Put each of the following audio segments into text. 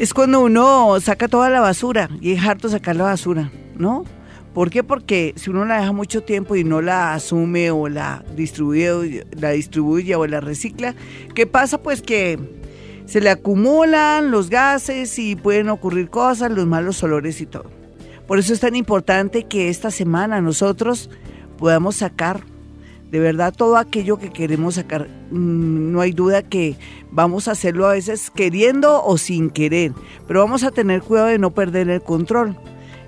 Es cuando uno saca toda la basura y es harto sacar la basura, ¿no? ¿Por qué? Porque si uno la deja mucho tiempo y no la asume o la distribuye, la distribuye o la recicla, ¿qué pasa? Pues que se le acumulan los gases y pueden ocurrir cosas, los malos olores y todo. Por eso es tan importante que esta semana nosotros podamos sacar de verdad todo aquello que queremos sacar. Mm, no hay duda que vamos a hacerlo a veces queriendo o sin querer, pero vamos a tener cuidado de no perder el control.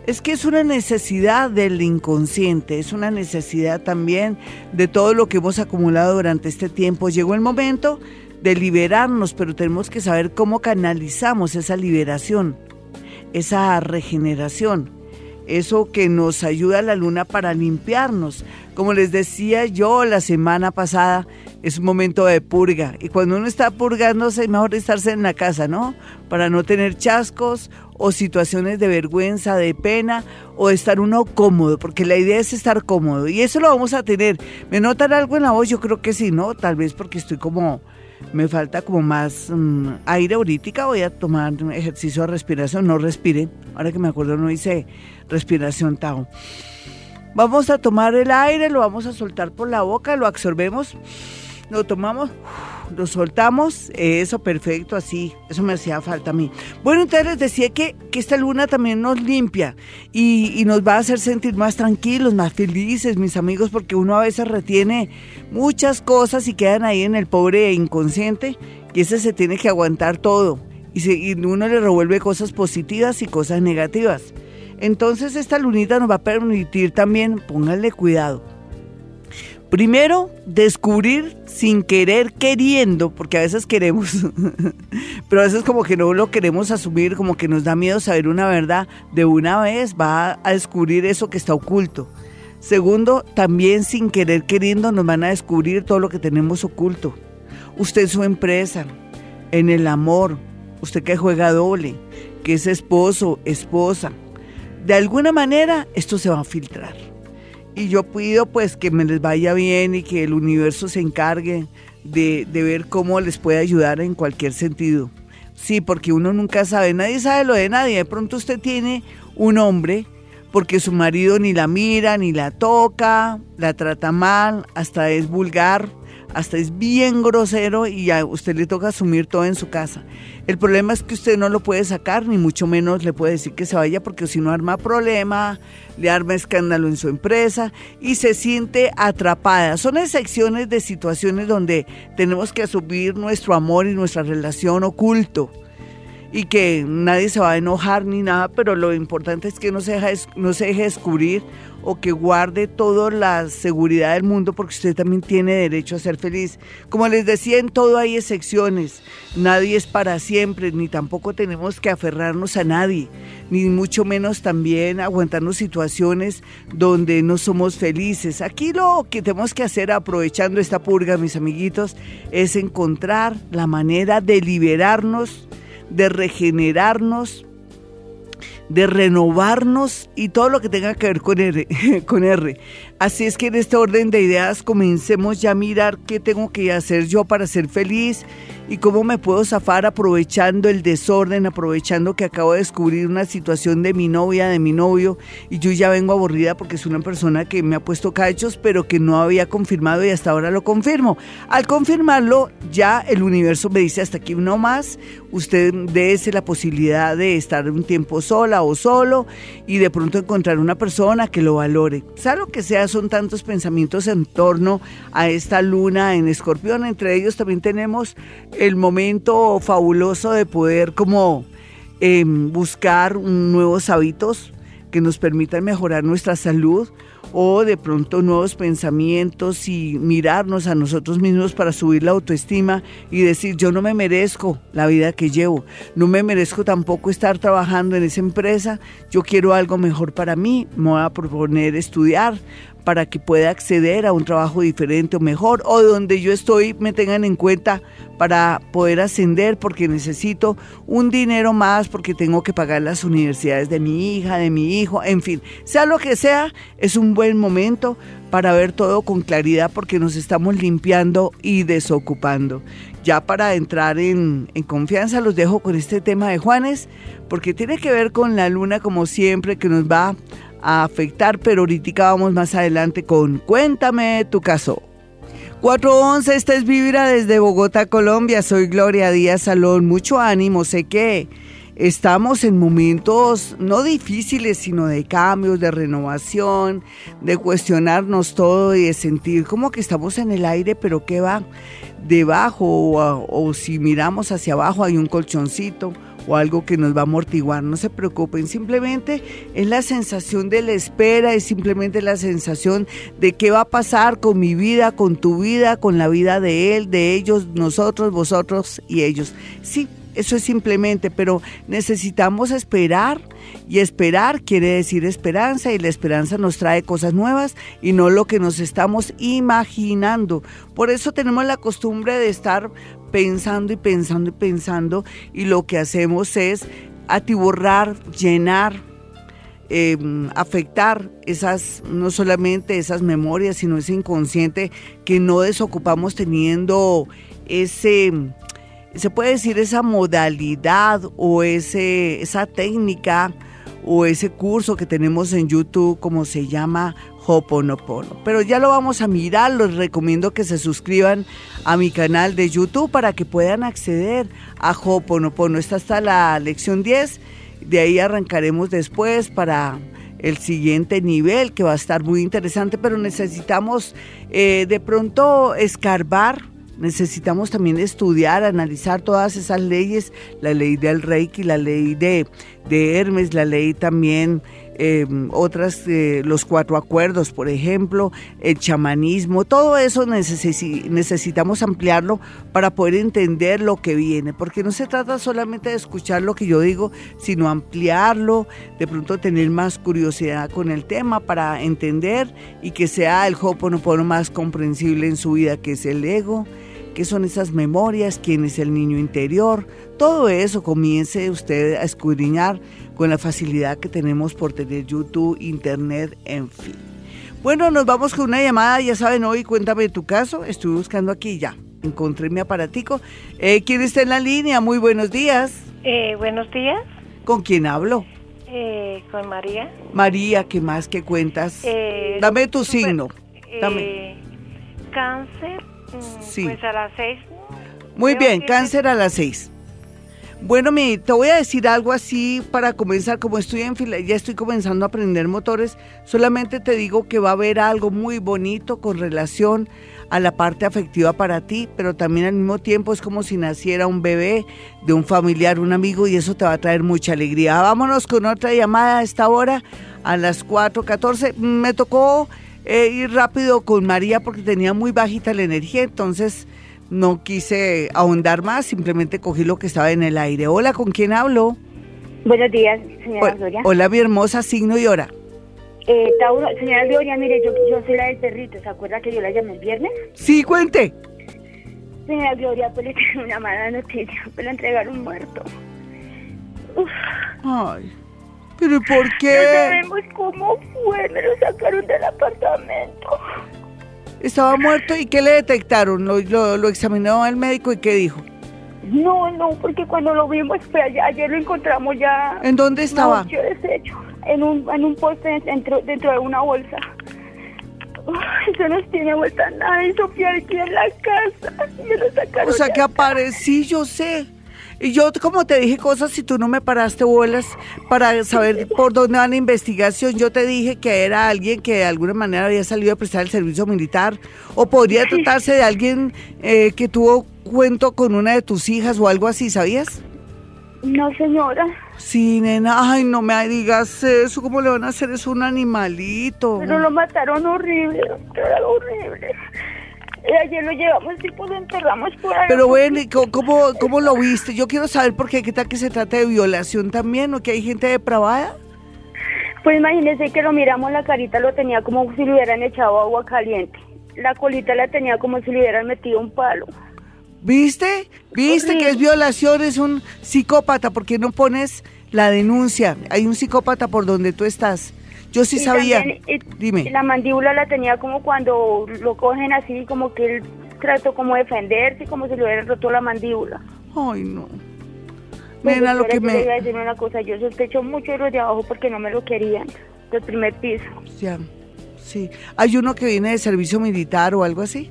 Es que es una necesidad del inconsciente, es una necesidad también de todo lo que hemos acumulado durante este tiempo. Llegó el momento de liberarnos, pero tenemos que saber cómo canalizamos esa liberación, esa regeneración, eso que nos ayuda a la luna para limpiarnos, como les decía yo la semana pasada, es un momento de purga. Y cuando uno está purgándose, es mejor estarse en la casa, ¿no? Para no tener chascos o situaciones de vergüenza, de pena o estar uno cómodo, porque la idea es estar cómodo. Y eso lo vamos a tener. ¿Me notan algo en la voz? Yo creo que sí, ¿no? Tal vez porque estoy como me falta como más mm, aire ahorita, voy a tomar un ejercicio de respiración, no respire, ahora que me acuerdo no hice respiración Tao. Vamos a tomar el aire, lo vamos a soltar por la boca, lo absorbemos, lo tomamos, lo soltamos, eso perfecto, así, eso me hacía falta a mí. Bueno, entonces les decía que, que esta luna también nos limpia y, nos va a hacer sentir más tranquilos, más felices, mis amigos, porque uno a veces retiene muchas cosas y quedan ahí en el pobre inconsciente y ese se tiene que aguantar todo y, se, y uno le revuelve cosas positivas y cosas negativas. Entonces esta lunita nos va a permitir también, pónganle cuidado. Primero, descubrir sin querer, queriendo, porque a veces queremos, pero a veces como que no lo queremos asumir, como que nos da miedo saber una verdad, de una vez va a descubrir eso que está oculto. Segundo, también sin querer, queriendo, nos van a descubrir todo lo que tenemos oculto. Usted su empresa, en el amor, usted que juega doble, que es esposo, esposa, de alguna manera esto se va a filtrar. Y yo pido pues que me les vaya bien y que el universo se encargue de, de, ver cómo les puede ayudar en cualquier sentido. Sí, porque uno nunca sabe, nadie sabe lo de nadie. De pronto usted tiene un hombre porque su marido ni la mira, ni la toca, la trata mal, hasta es vulgar, hasta es bien grosero y a usted le toca asumir todo en su casa. El problema es que usted no lo puede sacar, ni mucho menos le puede decir que se vaya, porque si no arma problema, le arma escándalo en su empresa y se siente atrapada. Son excepciones de situaciones donde tenemos que asumir nuestro amor y nuestra relación oculto y que nadie se va a enojar ni nada, pero lo importante es que no se, deje, no se deje descubrir o que guarde toda la seguridad del mundo porque usted también tiene derecho a ser feliz. Como les decía, en todo hay excepciones. Nadie es para siempre, ni tampoco tenemos que aferrarnos a nadie, ni mucho menos también aguantarnos situaciones donde no somos felices. Aquí lo que tenemos que hacer aprovechando esta purga, mis amiguitos, es encontrar la manera de liberarnos de regenerarnos, de renovarnos y todo lo que tenga que ver con R, con R. Así es que en este orden de ideas comencemos ya a mirar qué tengo que hacer yo para ser feliz y cómo me puedo zafar aprovechando el desorden, aprovechando que acabo de descubrir una situación de mi novia, de mi novio, y yo ya vengo aburrida porque es una persona que me ha puesto cachos, pero que no había confirmado y hasta ahora lo confirmo. Al confirmarlo, ya el universo me dice hasta aquí no más, usted dése la posibilidad de estar un tiempo sola o solo y de pronto encontrar una persona que lo valore. Sea lo que sea, son tantos pensamientos en torno a esta luna en escorpión, entre ellos también tenemos el momento fabuloso de poder como eh, buscar nuevos hábitos, que nos permitan mejorar nuestra salud o de pronto nuevos pensamientos y mirarnos a nosotros mismos para subir la autoestima y decir yo no me merezco la vida que llevo, no me merezco tampoco estar trabajando en esa empresa, yo quiero algo mejor para mí, me voy a proponer estudiar, para que pueda acceder a un trabajo diferente o mejor, o donde yo estoy me tengan en cuenta para poder ascender porque necesito un dinero más, porque tengo que pagar las universidades de mi hija, de mi hijo, en fin, sea lo que sea, es un buen momento para ver todo con claridad porque nos estamos limpiando y desocupando. Ya para entrar en, confianza los dejo con este tema de Juanes, porque tiene que ver con la luna como siempre que nos va a afectar, pero ahorita vamos más adelante con Cuéntame tu caso. 411, esta es Vibra desde Bogotá, Colombia. Soy Gloria Díaz Salón. Mucho ánimo, sé que estamos en momentos no difíciles, sino de cambios, de renovación, de cuestionarnos todo y de sentir como que estamos en el aire, pero que va debajo o, o si miramos hacia abajo hay un colchoncito o algo que nos va a amortiguar. No se preocupen, simplemente es la sensación de la espera, es simplemente la sensación de qué va a pasar con mi vida, con tu vida, con la vida de él, de ellos, nosotros, vosotros y ellos. Sí, eso es simplemente, pero necesitamos esperar y esperar quiere decir esperanza y la esperanza nos trae cosas nuevas y no lo que nos estamos imaginando. Por eso tenemos la costumbre de estar pensando y pensando y pensando y lo que hacemos es atiborrar, llenar, em, afectar esas, no solamente esas memorias, sino ese inconsciente que no desocupamos teniendo ese se puede decir esa modalidad o ese, esa técnica o ese curso que tenemos en YouTube, como se llama Hoponopono. Pero ya lo vamos a mirar, les recomiendo que se suscriban a mi canal de YouTube para que puedan acceder a Hoponopono. Esta está la lección 10, de ahí arrancaremos después para el siguiente nivel que va a estar muy interesante, pero necesitamos eh, de pronto escarbar necesitamos también estudiar, analizar todas esas leyes, la ley del Reiki, la ley de, de Hermes, la ley también, eh, otras, los cuatro acuerdos, por ejemplo, el chamanismo, todo eso necesitamos ampliarlo para poder entender lo que viene, porque no se trata solamente de escuchar lo que yo digo, sino ampliarlo, de pronto tener más curiosidad con el tema para entender y que sea el Hoponopono más comprensible en su vida, que es el ego qué son esas memorias, quién es el niño interior, todo eso comience usted a escudriñar con la facilidad que tenemos por tener YouTube, Internet, en fin. Bueno, nos vamos con una llamada, ya saben, hoy cuéntame tu caso, estoy buscando aquí ya, encontré mi aparatico. Eh, ¿Quién está en la línea? Muy buenos días. Eh, buenos días. ¿Con quién hablo? Eh, con María. María, ¿qué más que cuentas? Eh, Dame tu signo. Dame. Cáncer Sí. Pues a las seis. Muy bien, que- cáncer a las seis. Bueno, mi, te voy a decir algo así para comenzar, como estoy en fila, ya estoy comenzando a aprender motores, solamente te digo que va a haber algo muy bonito con relación a la parte afectiva para ti, pero también al mismo tiempo es como si naciera un bebé de un familiar, un amigo, y eso te va a traer mucha alegría. Vámonos con otra llamada a esta hora, a las 4.14. Me tocó eh, ir rápido con María porque tenía muy bajita la energía, entonces no quise ahondar más, simplemente cogí lo que estaba en el aire. Hola, ¿con quién hablo? Buenos días, señora Gloria. Hola, mi hermosa, signo y hora. Eh, Tauro, señora Gloria, mire, yo, yo soy la del perrito, ¿se acuerda que yo la llamé el viernes? Sí, cuente. Señora Gloria, pues le tengo una mala noticia, me la entregaron muerto. Uf, Ay, pero ¿por no qué? sabemos cómo fue, me lo sacaron del apartamento. Estaba muerto y ¿qué le detectaron? Lo, lo, lo examinó el médico y ¿qué dijo? No, no, porque cuando lo vimos, pues ayer, ayer lo encontramos ya... ¿En dónde estaba? No, deshecho, en un, en un poste dentro, dentro de una bolsa. Uf, eso nos tiene vuelta nada Sofía aquí en la casa. Me lo sacaron O sea que aparecí, yo sé. Y yo, como te dije cosas, si tú no me paraste bolas para saber por dónde va la investigación, yo te dije que era alguien que de alguna manera había salido a prestar el servicio militar, o podría tratarse de alguien eh, que tuvo cuento con una de tus hijas o algo así, ¿sabías? No, señora. Sí, nena, ay, no me digas eso, ¿cómo le van a hacer eso a un animalito? Pero lo mataron horrible, doctora, horrible. Y ayer lo llevamos y pues lo enterramos por ahí. Pero bueno, ¿y co- ¿cómo, ¿cómo lo viste? Yo quiero saber por qué, qué tal que se trata de violación también, o que hay gente depravada. Pues imagínese que lo miramos la carita, lo tenía como si le hubieran echado agua caliente. La colita la tenía como si le hubieran metido un palo. ¿Viste? ¿Viste que es violación? Es un psicópata, ¿por qué no pones la denuncia? Hay un psicópata por donde tú estás. Yo sí Y sabía. también, Dime. la mandíbula la tenía como cuando lo cogen así, como que él trató como de defenderse, como si le hubieran roto la mandíbula. Ay, no. Pues, Nena, lo que yo le iba a me... decir una cosa, yo sospecho mucho de los de abajo porque no me lo querían, del primer piso. Ya, sí. ¿Hay uno que viene de servicio militar o algo así?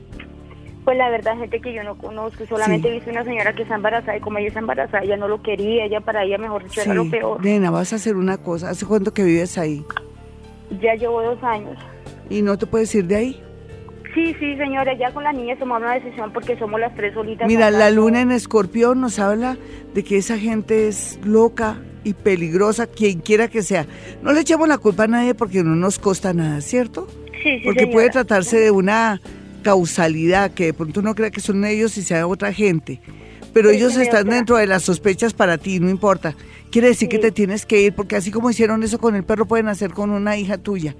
Pues la verdad, gente que yo no conozco, solamente Sí. he visto una señora que está embarazada y como ella está embarazada, ella no lo quería, ella para ella mejor dicho era lo peor. Nena, vas a hacer una cosa. ¿Hace cuánto que vives ahí? Ya llevo dos años. ¿Y no te puedes ir de ahí? Sí, sí, señora, ya con la niña tomamos una decisión porque somos las tres solitas. Mira, acá. la luna en escorpión nos habla de que esa gente es loca y peligrosa, quien quiera que sea. No le echamos la culpa a nadie porque no nos costa nada, ¿cierto? Sí, sí, Porque señora. puede tratarse de una causalidad, que de pronto uno crea que son ellos y sea otra gente. Pero Sí, ellos están dentro de las sospechas para ti, no importa. Quiere decir que te tienes que ir, porque así como hicieron eso con el perro, pueden hacer con una hija tuya.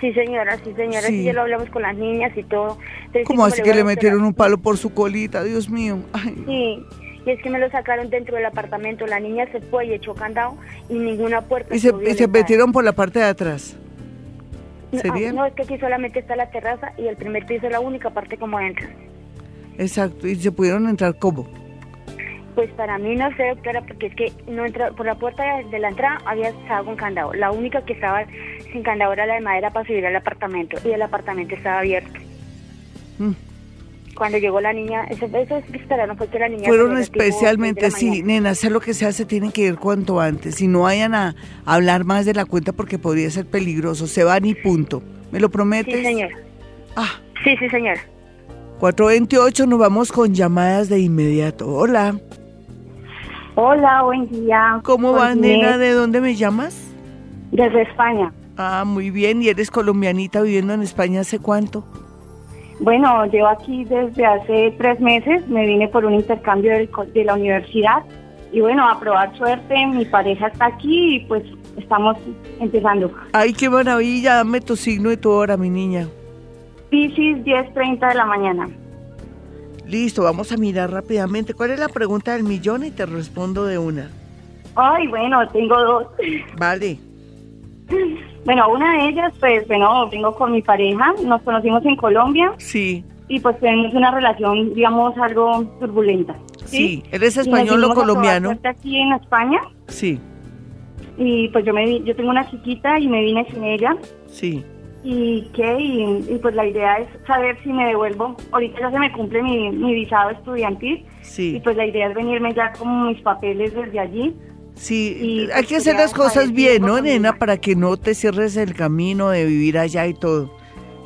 Sí, señora, sí, señora, Sí. ya lo hablamos con las niñas y todo. Entonces, ¿Cómo así que le metieron un palo por su colita? Dios mío. Ay, no. Sí, y es que me lo sacaron dentro del apartamento. La niña se fue y echó candado y ninguna puerta. Y se, y metieron por la parte de atrás. No, ¿Sería? ah, No, es que aquí solamente está la terraza y el primer piso es la única parte como entran. Exacto. Y se pudieron entrar como. Pues para mí no sé, doctora, porque es que no entra, por la puerta de, la entrada había estado con candado. La única que estaba sin candado era la de madera para subir al apartamento y el apartamento estaba abierto. Mm. Cuando llegó la niña, eso, eso esperaron fue que la niña... Fueron especialmente, seis de la sí, mañana. nena, sea lo que sea, se tienen que ir cuanto antes. Y no vayan a hablar más de la cuenta porque podría ser peligroso. Se van y punto. ¿Me lo prometes? Sí, señora. Ah, Sí, sí, señora. 428, nos vamos con llamadas de inmediato. Hola, Hola, buen día. ¿cómo vas, nena? ¿De dónde me llamas? Desde España. Ah, muy bien. ¿Y eres colombianita viviendo en España hace cuánto? Bueno, llevo aquí desde hace tres meses. Me vine por un intercambio del de la universidad. Y bueno, a probar suerte. Mi pareja está aquí y pues estamos empezando. Ay, qué maravilla. Dame tu signo y tu hora, mi niña. Piscis, 10.30 de la mañana. Listo, vamos a mirar rápidamente. ¿Cuál es la pregunta del millón? Y te respondo de una. Ay, bueno, tengo dos. Vale. Bueno, una de ellas, pues, bueno, vengo con mi pareja. Nos conocimos en Colombia Sí, y pues tenemos una relación, digamos, algo turbulenta. sí. ¿Eres español o colombiano? aquí en España. Sí, Y pues yo me vi- yo tengo una chiquita y me vine sin ella. sí. ¿Y qué? Y, y, pues la idea es saber si me devuelvo. Ahorita ya se me cumple mi, mi visado estudiantil. Y Sí, pues la idea es venirme ya con mis papeles desde allí. sí, y, hay pues, que hacer las cosas bien, ¿no, nena? Para que no te cierres el camino de vivir allá y todo.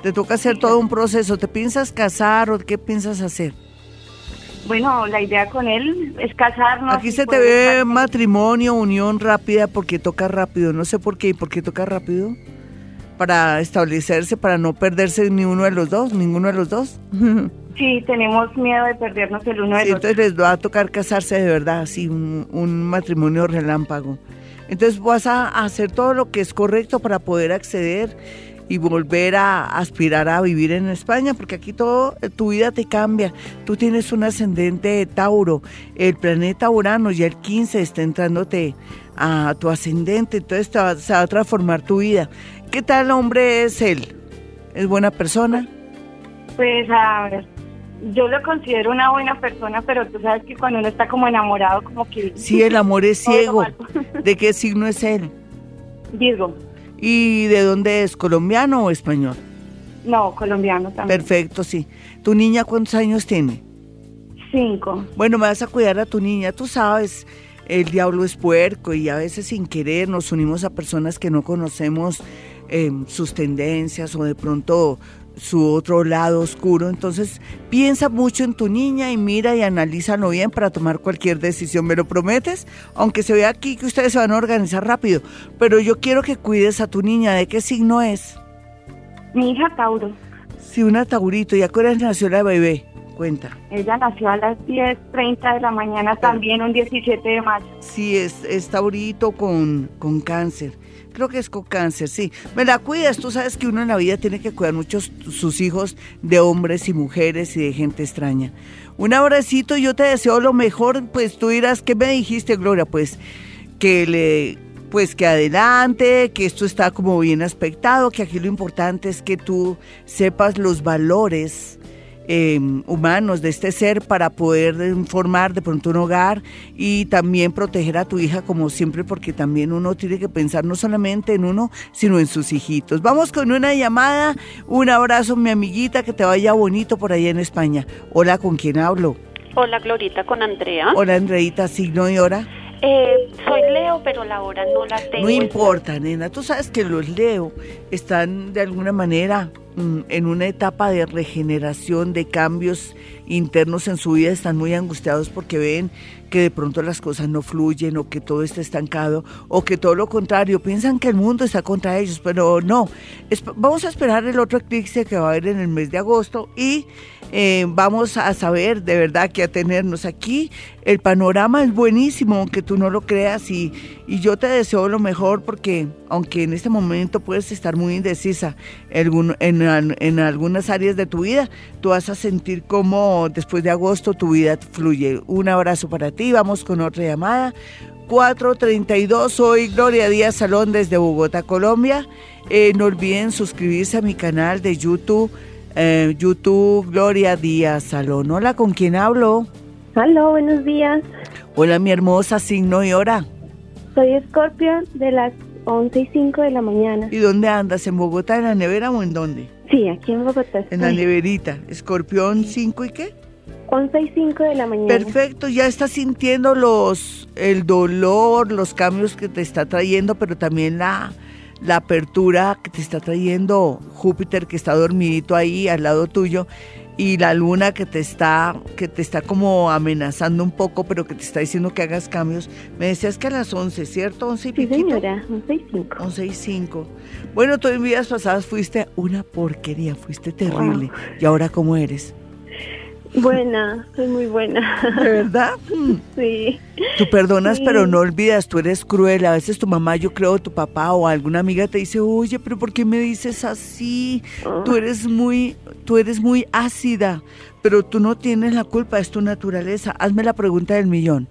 Te toca hacer todo un proceso. ¿Te piensas casar o qué piensas hacer? Bueno, la idea con él es casarnos. Aquí y se te ve matrimonio, unión rápida, porque toca rápido. No sé por qué. ¿Y por qué toca rápido? Para establecerse, para no perderse ni uno de los dos, ninguno de los dos. Sí, tenemos miedo de perdernos el uno del Sí, otro. entonces les va a tocar casarse de verdad, así, un, un matrimonio relámpago. Entonces vas a hacer todo lo que es correcto para poder acceder y volver a aspirar a vivir en España, porque aquí todo, eh, tu vida te cambia. Tú tienes un ascendente de Tauro, el planeta Urano ya el 15 está entrándote a tu ascendente, entonces te va- se va a transformar tu vida. ¿Qué tal hombre es él? ¿Es buena persona? Pues a ver, yo lo considero una buena persona, pero tú sabes que cuando uno está como enamorado, como que... Sí, el amor es ciego. ¿De qué signo es él? Virgo. ¿Y de dónde es? ¿Colombiano o español? No, colombiano también. Perfecto, sí. ¿Tu niña cuántos años tiene? Cinco. Bueno, me vas a cuidar a tu niña, tú sabes, el diablo es puerco y a veces sin querer nos unimos a personas que no conocemos eh, sus tendencias o de pronto su otro lado oscuro. Entonces piensa mucho en tu niña y mira y analízalo bien para tomar cualquier decisión. ¿Me lo prometes? Aunque se vea aquí que ustedes se van a organizar rápido. Pero yo quiero que cuides a tu niña. ¿De qué signo es? Mi hija Tauro. Sí, una Taurito. ¿Y a qué hora nació la bebé? Cuenta. Ella nació a las 10.30 de la mañana, también un 17 de mayo. Sí, es, es Taurito con, con cáncer. Creo que es con cáncer, sí. Me la cuidas. Tú sabes que uno en la vida tiene que cuidar mucho sus hijos de hombres y mujeres y de gente extraña. Un abracito, yo te deseo lo mejor. Pues tú dirás, ¿qué me dijiste, Gloria? Pues que le pues que adelante, que esto está como bien aspectado, que aquí lo importante es que tú sepas los valores Em, humanos de este ser para poder formar de pronto un hogar y también proteger a tu hija como siempre porque también uno tiene que pensar no solamente en uno sino en sus hijitos. Vamos con una llamada, un abrazo mi amiguita, que te vaya bonito por allá en España. Hola, ¿con quién hablo? Hola Glorita, con Andrea. Hola Andreita, signo y hora. Eh, soy Leo, pero la hora no la tengo. No importa, nena. Tú sabes que los Leo están de alguna manera en una etapa de regeneración, de cambios internos en su vida, están muy angustiados porque ven que de pronto las cosas no fluyen o que todo está estancado o que todo lo contrario, piensan que el mundo está contra ellos, pero no. vamos a esperar el otro eclipse que va a haber en el mes de agosto y eh, vamos a saber de verdad que a tenernos aquí. El panorama es buenísimo, aunque tú no lo creas, y, y yo te deseo lo mejor porque, aunque en este momento puedes estar muy indecisa en, en, en algunas áreas de tu vida, tú vas a sentir como después de agosto tu vida fluye. Un abrazo para ti, vamos con otra llamada. 432, soy Gloria Díaz Salón desde Bogotá, Colombia. Eh, no olviden suscribirse a mi canal de YouTube eh, YouTube Gloria Díaz Salón. Hola, ¿con quién hablo? Hola, buenos días. Hola, mi hermosa, signo y hora. Soy Scorpio de las 11 y 5 de la mañana. ¿Y dónde andas? ¿En Bogotá, en la nevera o en dónde? Sí, aquí en Bogotá. En la neverita. ¿Escorpión 5 y qué? 11 y 5 de la mañana. Perfecto, ya estás sintiendo los el dolor, los cambios que te está trayendo, pero también la la apertura que te está trayendo Júpiter que está dormidito ahí al lado tuyo y la luna que te está que te está como amenazando un poco, pero que te está diciendo que hagas cambios. Me decías que a las 11, ¿cierto? 11 y sí, señora, 11 y 5. 11 y 5. Bueno, tú en vidas pasadas fuiste una porquería, fuiste terrible. ¿Y ahora cómo eres? Buena, soy muy buena. ¿De verdad? Sí. Tú perdonas, pero no olvidas, tú eres cruel. A veces tu mamá, yo creo, tu papá o alguna amiga te dice, oye, pero ¿por qué me dices así? Tú ah. eres muy, tú eres muy ácida, pero tú no tienes la culpa, es tu naturaleza. Hazme la pregunta del millón.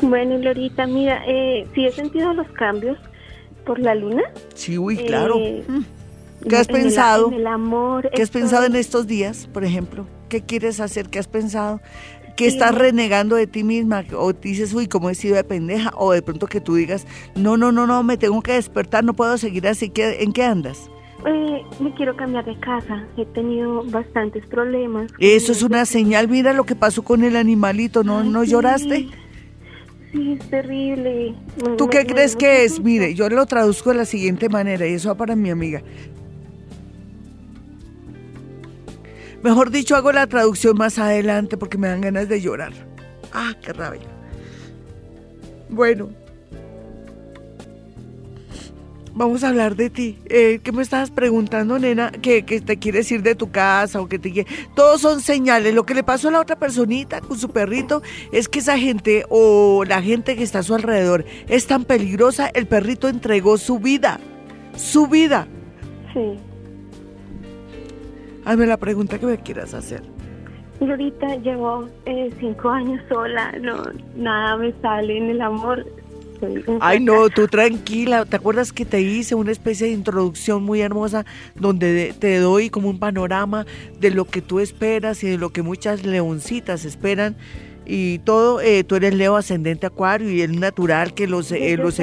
Bueno, Lorita, mira, eh, sí he sentido los cambios por la luna. Sí, uy, claro. Eh, mm. ¿Qué has pensado? El, amor. ¿Qué has pensado en estos días, por ejemplo? ¿Qué quieres hacer? ¿Qué has pensado? ¿Qué estás renegando de ti misma? O dices, uy, ¿cómo he sido de pendeja? O de pronto que tú digas, no, no, no, no, me tengo que despertar, no puedo seguir así. ¿En qué andas? Eh, me quiero cambiar de casa. He tenido bastantes problemas. Eso es una señal. Mira lo que pasó con el animalito. ¿No, ¿no lloraste? Sí, es terrible. ¿Tú qué crees que es? Mire, yo lo traduzco de la siguiente manera y eso va para mi amiga. Mejor dicho, hago la traducción más adelante porque me dan ganas de llorar. Ah, qué rabia. Bueno, vamos a hablar de ti. Eh, ¿Qué me estabas preguntando, nena? ¿Qué, te quieres ir de tu casa o que te quiere? Todos son señales. Lo que le pasó a la otra personita con su perrito es que esa gente o la gente que está a su alrededor es tan peligrosa. El perrito entregó su vida. Su vida. Sí. Hazme la pregunta que me quieras hacer. Y ahorita llevo eh, cinco años sola, no, nada me sale en el amor. Ay, no, tú tranquila. ¿Te acuerdas que te hice una especie de introducción muy hermosa donde te doy como un panorama de lo que tú esperas y de lo que muchas leoncitas esperan? Y todo, eh, tú eres Leo ascendente Acuario y es natural que los, eh, los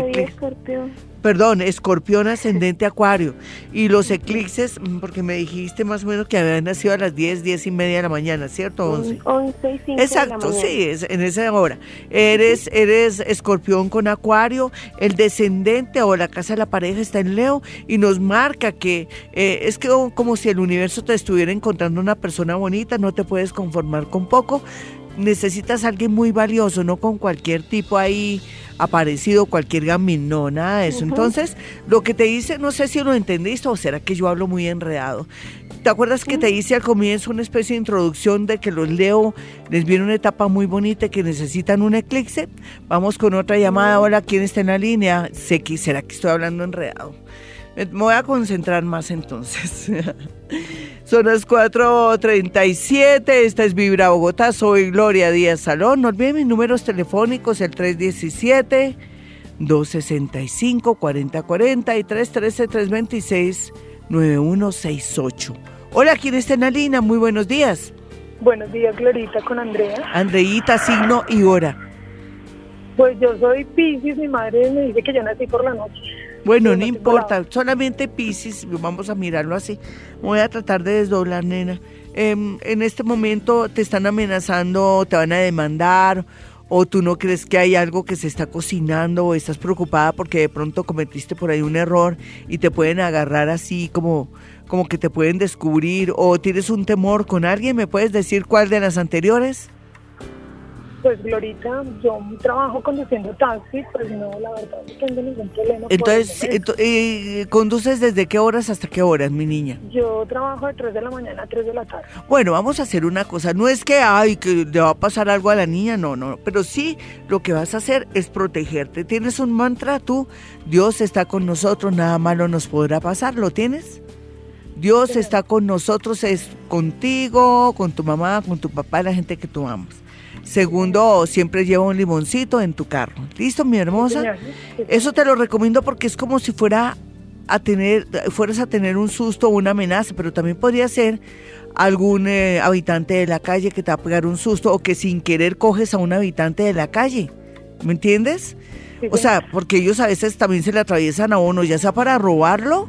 perdón, escorpión ascendente acuario. Y los eclipses, mm, porque me dijiste más o menos que habían nacido a las 10, 10 y media de la mañana, ¿cierto? 11. 11 y 5 Exacto, de la mañana. sí, es en esa hora. Eres, eres escorpión con acuario, el descendente o la casa de la pareja está en Leo y nos marca que eh, es que como si el universo te estuviera encontrando una persona bonita, no te puedes conformar con poco, necesitas a alguien muy valioso, no con cualquier tipo ahí aparecido, cualquier gamín, no, nada de eso. Entonces, lo que te dice, no sé si lo entendiste o será que yo hablo muy enredado. ¿Te acuerdas que te hice al comienzo una especie de introducción de que los leo, les viene una etapa muy bonita y que necesitan un eclipse? Vamos con otra llamada. Hola, ¿quién está en la línea? Sé que será que estoy hablando enredado. Me voy a concentrar más entonces. Son las 4.37, esta es Vibra Bogotá, soy Gloria Díaz Salón. No olviden mis números telefónicos, el 317-265-4040 y 313-326-9168. Hola, ¿quién está en la línea? Muy buenos días. Buenos días, Glorita, con Andrea. Andreíta, signo y hora. Pues yo soy Pisces, mi madre me dice que yo nací por la noche. Bueno, no importa, la- solamente Pisces, vamos a mirarlo así. Voy a tratar de desdoblar, nena. Em, en este momento te están amenazando, te van a demandar, o tú no crees que hay algo que se está cocinando, o estás preocupada porque de pronto cometiste por ahí un error y te pueden agarrar así como, como que te pueden descubrir, o tienes un temor con alguien, ¿me puedes decir cuál de las anteriores? Pues Glorita, yo trabajo conduciendo taxi, pues no, la verdad no tengo ningún problema. Entonces, ento- eh, ¿conduces desde qué horas hasta qué horas, mi niña? Yo trabajo de 3 de la mañana a 3 de la tarde. Bueno, vamos a hacer una cosa. No es que, ay, que le va a pasar algo a la niña, no, no. Pero sí, lo que vas a hacer es protegerte. ¿Tienes un mantra tú? Dios está con nosotros, nada malo nos podrá pasar. ¿Lo tienes? Dios está con nosotros, es contigo, con tu mamá, con tu papá, la gente que tú amas. Segundo, siempre lleva un limoncito en tu carro. ¿Listo, mi hermosa? Eso te lo recomiendo porque es como si fuera a tener, fueras a tener un susto o una amenaza, pero también podría ser algún eh, habitante de la calle que te va a pegar un susto o que sin querer coges a un habitante de la calle. ¿Me entiendes? Sí, O sea, porque ellos a veces también se le atraviesan a uno, ya sea para robarlo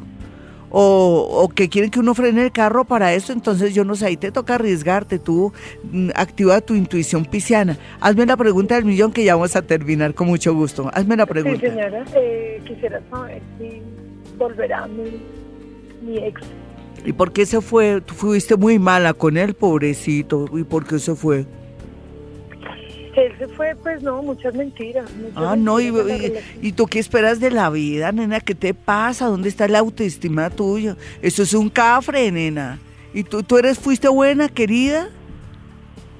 o, o que quieren que uno frene el carro para eso, entonces yo no sé, ahí te toca arriesgarte, tú mm, activa tu intuición pisciana. Hazme la pregunta del millón que ya vamos a terminar con mucho gusto. Hazme la Sí, pregunta. señora, eh, quisiera saber si volverá mi, mi ex. ¿Y por qué se fue? Tú fuiste muy mala con él, pobrecito. ¿Y por qué se fue? Él se fue, pues no, muchas mentiras. muchas Ah, no, y, mentiras y- tú qué esperas de la vida, nena? ¿Qué te pasa? ¿Dónde está la autoestima tuya? Eso es un cafre, nena. ¿Y tú, tú eres, fuiste buena, querida?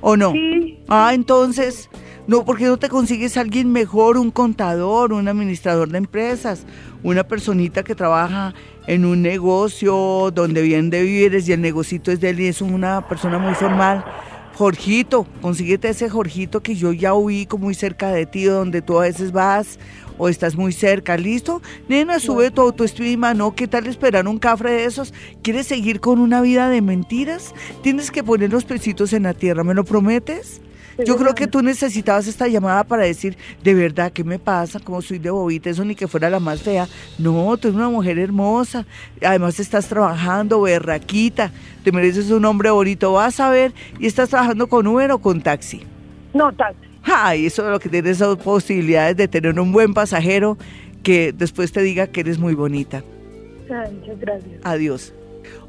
¿O no? Sí, Ah, entonces, no, ¿por qué no te consigues a alguien mejor, un contador, un administrador de empresas, una personita que trabaja en un negocio donde vende víveres y el negocito es de él y es una persona muy formal? Jorgito, consíguete ese Jorgito que yo ya ubico muy cerca de ti, donde tú a veces vas o estás muy cerca, ¿listo? Nena, sube tu autoestima, ¿no? ¿Qué tal esperar un cafre de esos? ¿Quieres seguir con una vida de mentiras? Tienes que poner los pesitos en la tierra, ¿me lo prometes? Yo creo que tú necesitabas esta llamada para decir, de verdad, ¿qué me pasa? Como soy de bobita, eso ni que fuera la más fea. No, tú eres una mujer hermosa. Además estás trabajando, berraquita. Te mereces un hombre bonito. Vas a ver, ¿y estás trabajando con Uber o con taxi? no, taxi. Ay, eso es lo que tienes son posibilidades de tener un buen pasajero que después te diga que eres muy bonita. Ay, muchas gracias. Adiós.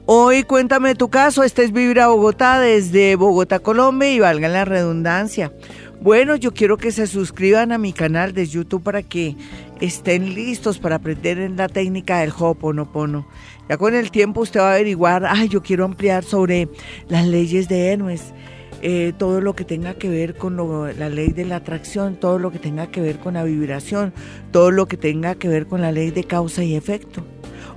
Hoy cuéntame tu caso, este es Vibra Bogotá desde Bogotá, Colombia y valga la redundancia. Bueno, yo quiero que se suscriban a mi canal de YouTube para que estén listos para aprender en la técnica del Ho'oponopono. Ya con el tiempo usted va a averiguar, ay, yo quiero ampliar sobre las leyes de Hermes, eh, todo lo que tenga que ver con lo- la ley de la atracción, todo lo que tenga que ver con la vibración, todo lo que tenga que ver con la ley de causa y efecto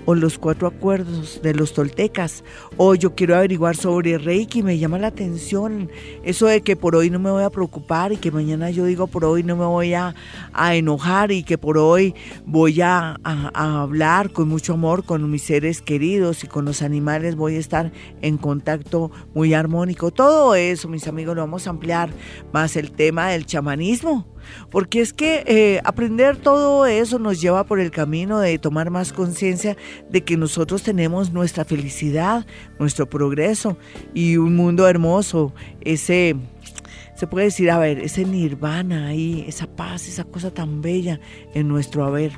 o los cuatro acuerdos de los toltecas, o yo quiero averiguar sobre Reiki, me llama la atención eso de que por hoy no me voy a preocupar y que mañana yo digo por hoy no me voy a, a enojar y que por hoy voy a, a- a hablar con mucho amor con mis seres queridos y con los animales voy a estar en contacto muy armónico. Todo eso, mis amigos, lo vamos a ampliar, más el tema del chamanismo porque es que eh, aprender todo eso nos lleva por el camino de tomar más conciencia de que nosotros tenemos nuestra felicidad, nuestro progreso y un mundo hermoso, ese se puede decir, a ver, ese nirvana ahí, esa paz, esa cosa tan bella en nuestro haber.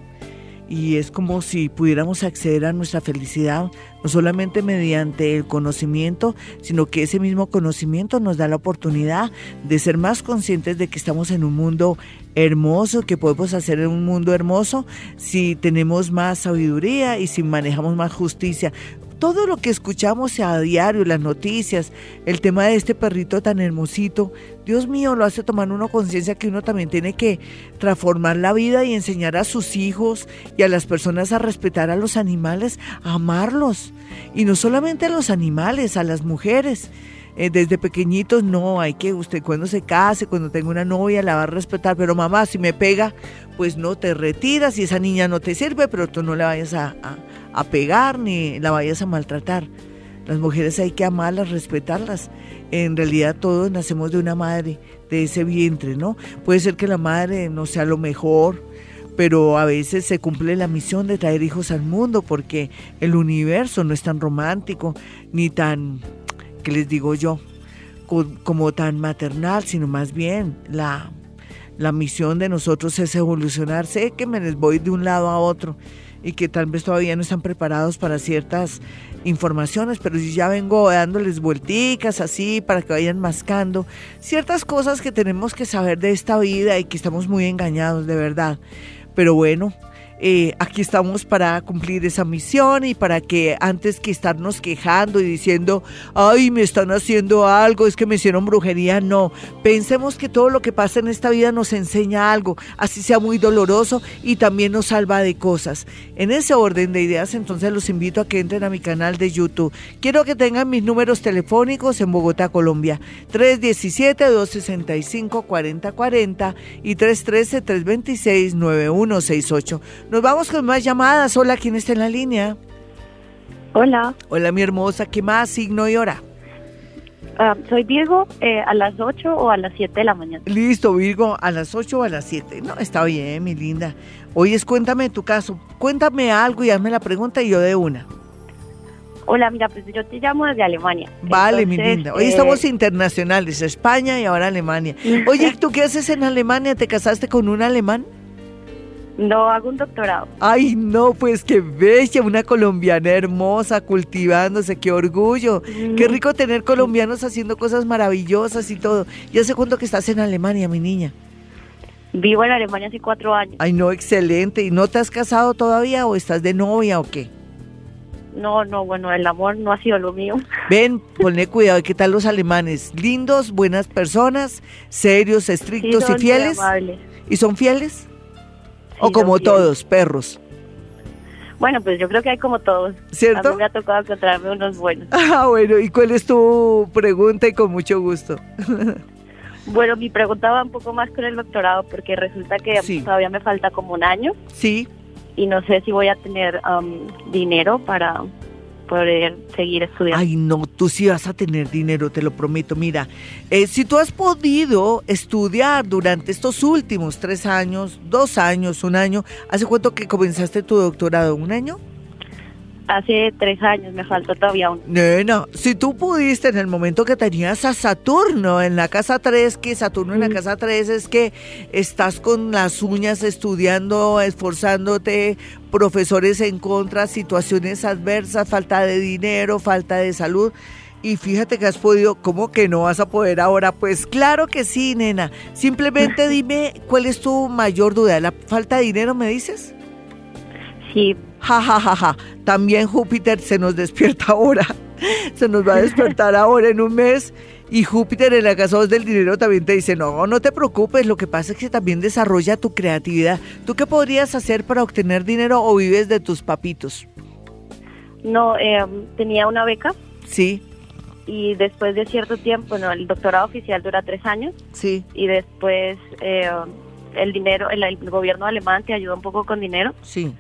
Y es como si pudiéramos acceder a nuestra felicidad, no solamente mediante el conocimiento, sino que ese mismo conocimiento nos da la oportunidad de ser más conscientes de que estamos en un mundo hermoso, que podemos hacer un mundo hermoso si tenemos más sabiduría y si manejamos más justicia todo lo que escuchamos a diario, las noticias, el tema de este perrito tan hermosito, Dios mío, lo hace tomar uno conciencia que uno también tiene que transformar la vida y enseñar a sus hijos y a las personas a respetar a los animales, a amarlos. Y no solamente a los animales, a las mujeres. Eh, desde pequeñitos no, hay que usted cuando se case, cuando tenga una novia, la va a respetar, pero mamá, si me pega, pues no te retiras y esa niña no te sirve, pero tú no la vayas a, a pegar ni la vayas a maltratar. Las mujeres hay que amarlas, respetarlas. En realidad todos nacemos de una madre, de ese vientre, ¿no? Puede ser que la madre no sea lo mejor, pero a veces se cumple la misión de traer hijos al mundo porque el universo no es tan romántico ni tan, ¿qué les digo yo? como tan maternal, sino más bien la, la misión de nosotros es evolucionar. Sé que me les voy de un lado a otro y que tal vez todavía no están preparados para ciertas informaciones, pero yo ya vengo dándoles vuelticas así para que vayan mascando ciertas cosas que tenemos que saber de esta vida y que estamos muy engañados de verdad. Pero bueno, eh, aquí estamos para cumplir esa misión y para que antes que estarnos quejando y diciendo, ay, me están haciendo algo, es que me hicieron brujería, no. Pensemos que todo lo que pasa en esta vida nos enseña algo, así sea muy doloroso y también nos salva de cosas. En ese orden de ideas, entonces los invito a que entren a mi canal de YouTube. Quiero que tengan mis números telefónicos en Bogotá, Colombia, 317-265-4040 y 313-326-9168. Nos vamos con más llamadas. Hola, ¿quién está en la línea? Hola. Hola, mi hermosa. ¿Qué más? Signo y hora. Ah, soy Virgo eh, a las 8 o a las 7 de la mañana. Listo, Virgo, a las 8 o a las 7. No, está bien, mi linda. Oye, cuéntame tu caso. Cuéntame algo y hazme la pregunta y yo de una. Hola, mira, pues yo te llamo desde Alemania. Vale, mi linda. Hoy estamos eh, internacionales, España y ahora Alemania. Oye, ¿tú qué haces en Alemania? ¿Te casaste con un alemán? No, hago un doctorado. Ay, no, pues qué bella, una colombiana hermosa, cultivándose, qué orgullo. Qué rico tener colombianos haciendo cosas maravillosas y todo. ¿Ya sé cuánto que estás en Alemania, mi niña? Vivo en Alemania hace cuatro años. Ay, no, excelente. ¿Y no te has casado todavía o estás de novia o qué? No, no, bueno, el amor no ha sido lo mío. Ven, ponle cuidado. ¿Qué tal los alemanes? Lindos, buenas personas, serios, estrictos y fieles. ¿Y son fieles? O como todos, perros. Bueno, pues yo creo que hay como todos. ¿Cierto? A mí me ha tocado encontrarme unos buenos. Ah, bueno, ¿y cuál es tu pregunta? Y con mucho gusto. bueno, mi pregunta va un poco más con el doctorado, porque resulta que todavía me falta como un año. Sí. Y no sé si voy a tener um, dinero para poder seguir estudiando. Ay, no, tú sí vas a tener dinero, te lo prometo. Mira, eh, si tú has podido estudiar durante estos últimos tres años, dos años, un año, ¿hace cuánto que comenzaste tu doctorado? ¿Un año? Hace tres años, me faltó todavía un... Nena, si tú pudiste en el momento que tenías a Saturno en la casa 3, que Saturno en la casa 3 es que estás con las uñas estudiando, esforzándote, profesores en contra, situaciones adversas, falta de dinero, falta de salud. Y fíjate que has podido, ¿cómo que no vas a poder ahora? Pues claro que sí, nena. Simplemente dime cuál es tu mayor duda. ¿La falta de dinero me dices? Sí, Ja, ja, ja, ja. También Júpiter se nos despierta ahora. Se nos va a despertar ahora en un mes. Y Júpiter en la casa 2 del dinero también te dice, no, no te preocupes, lo que pasa es que también desarrolla tu creatividad. ¿Tú qué podrías hacer para obtener dinero o vives de tus papitos? No, eh, tenía una beca. Sí. Y después de cierto tiempo, bueno, el doctorado oficial dura tres años. Sí. Y después eh, el dinero, el, el, gobierno alemán te ayuda un poco con dinero. Sí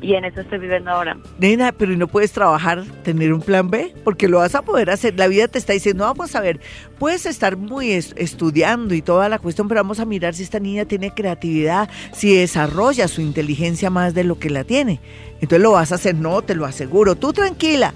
y en eso estoy viviendo ahora. Nena, pero no puedes trabajar, tener un plan B? Porque lo vas a poder hacer. La vida te está diciendo, vamos a ver, puedes estar muy estudiando y toda la cuestión, pero vamos a mirar si esta niña tiene creatividad, si desarrolla su inteligencia más de lo que la tiene. Entonces lo vas a hacer, no, te lo aseguro. Tú tranquila,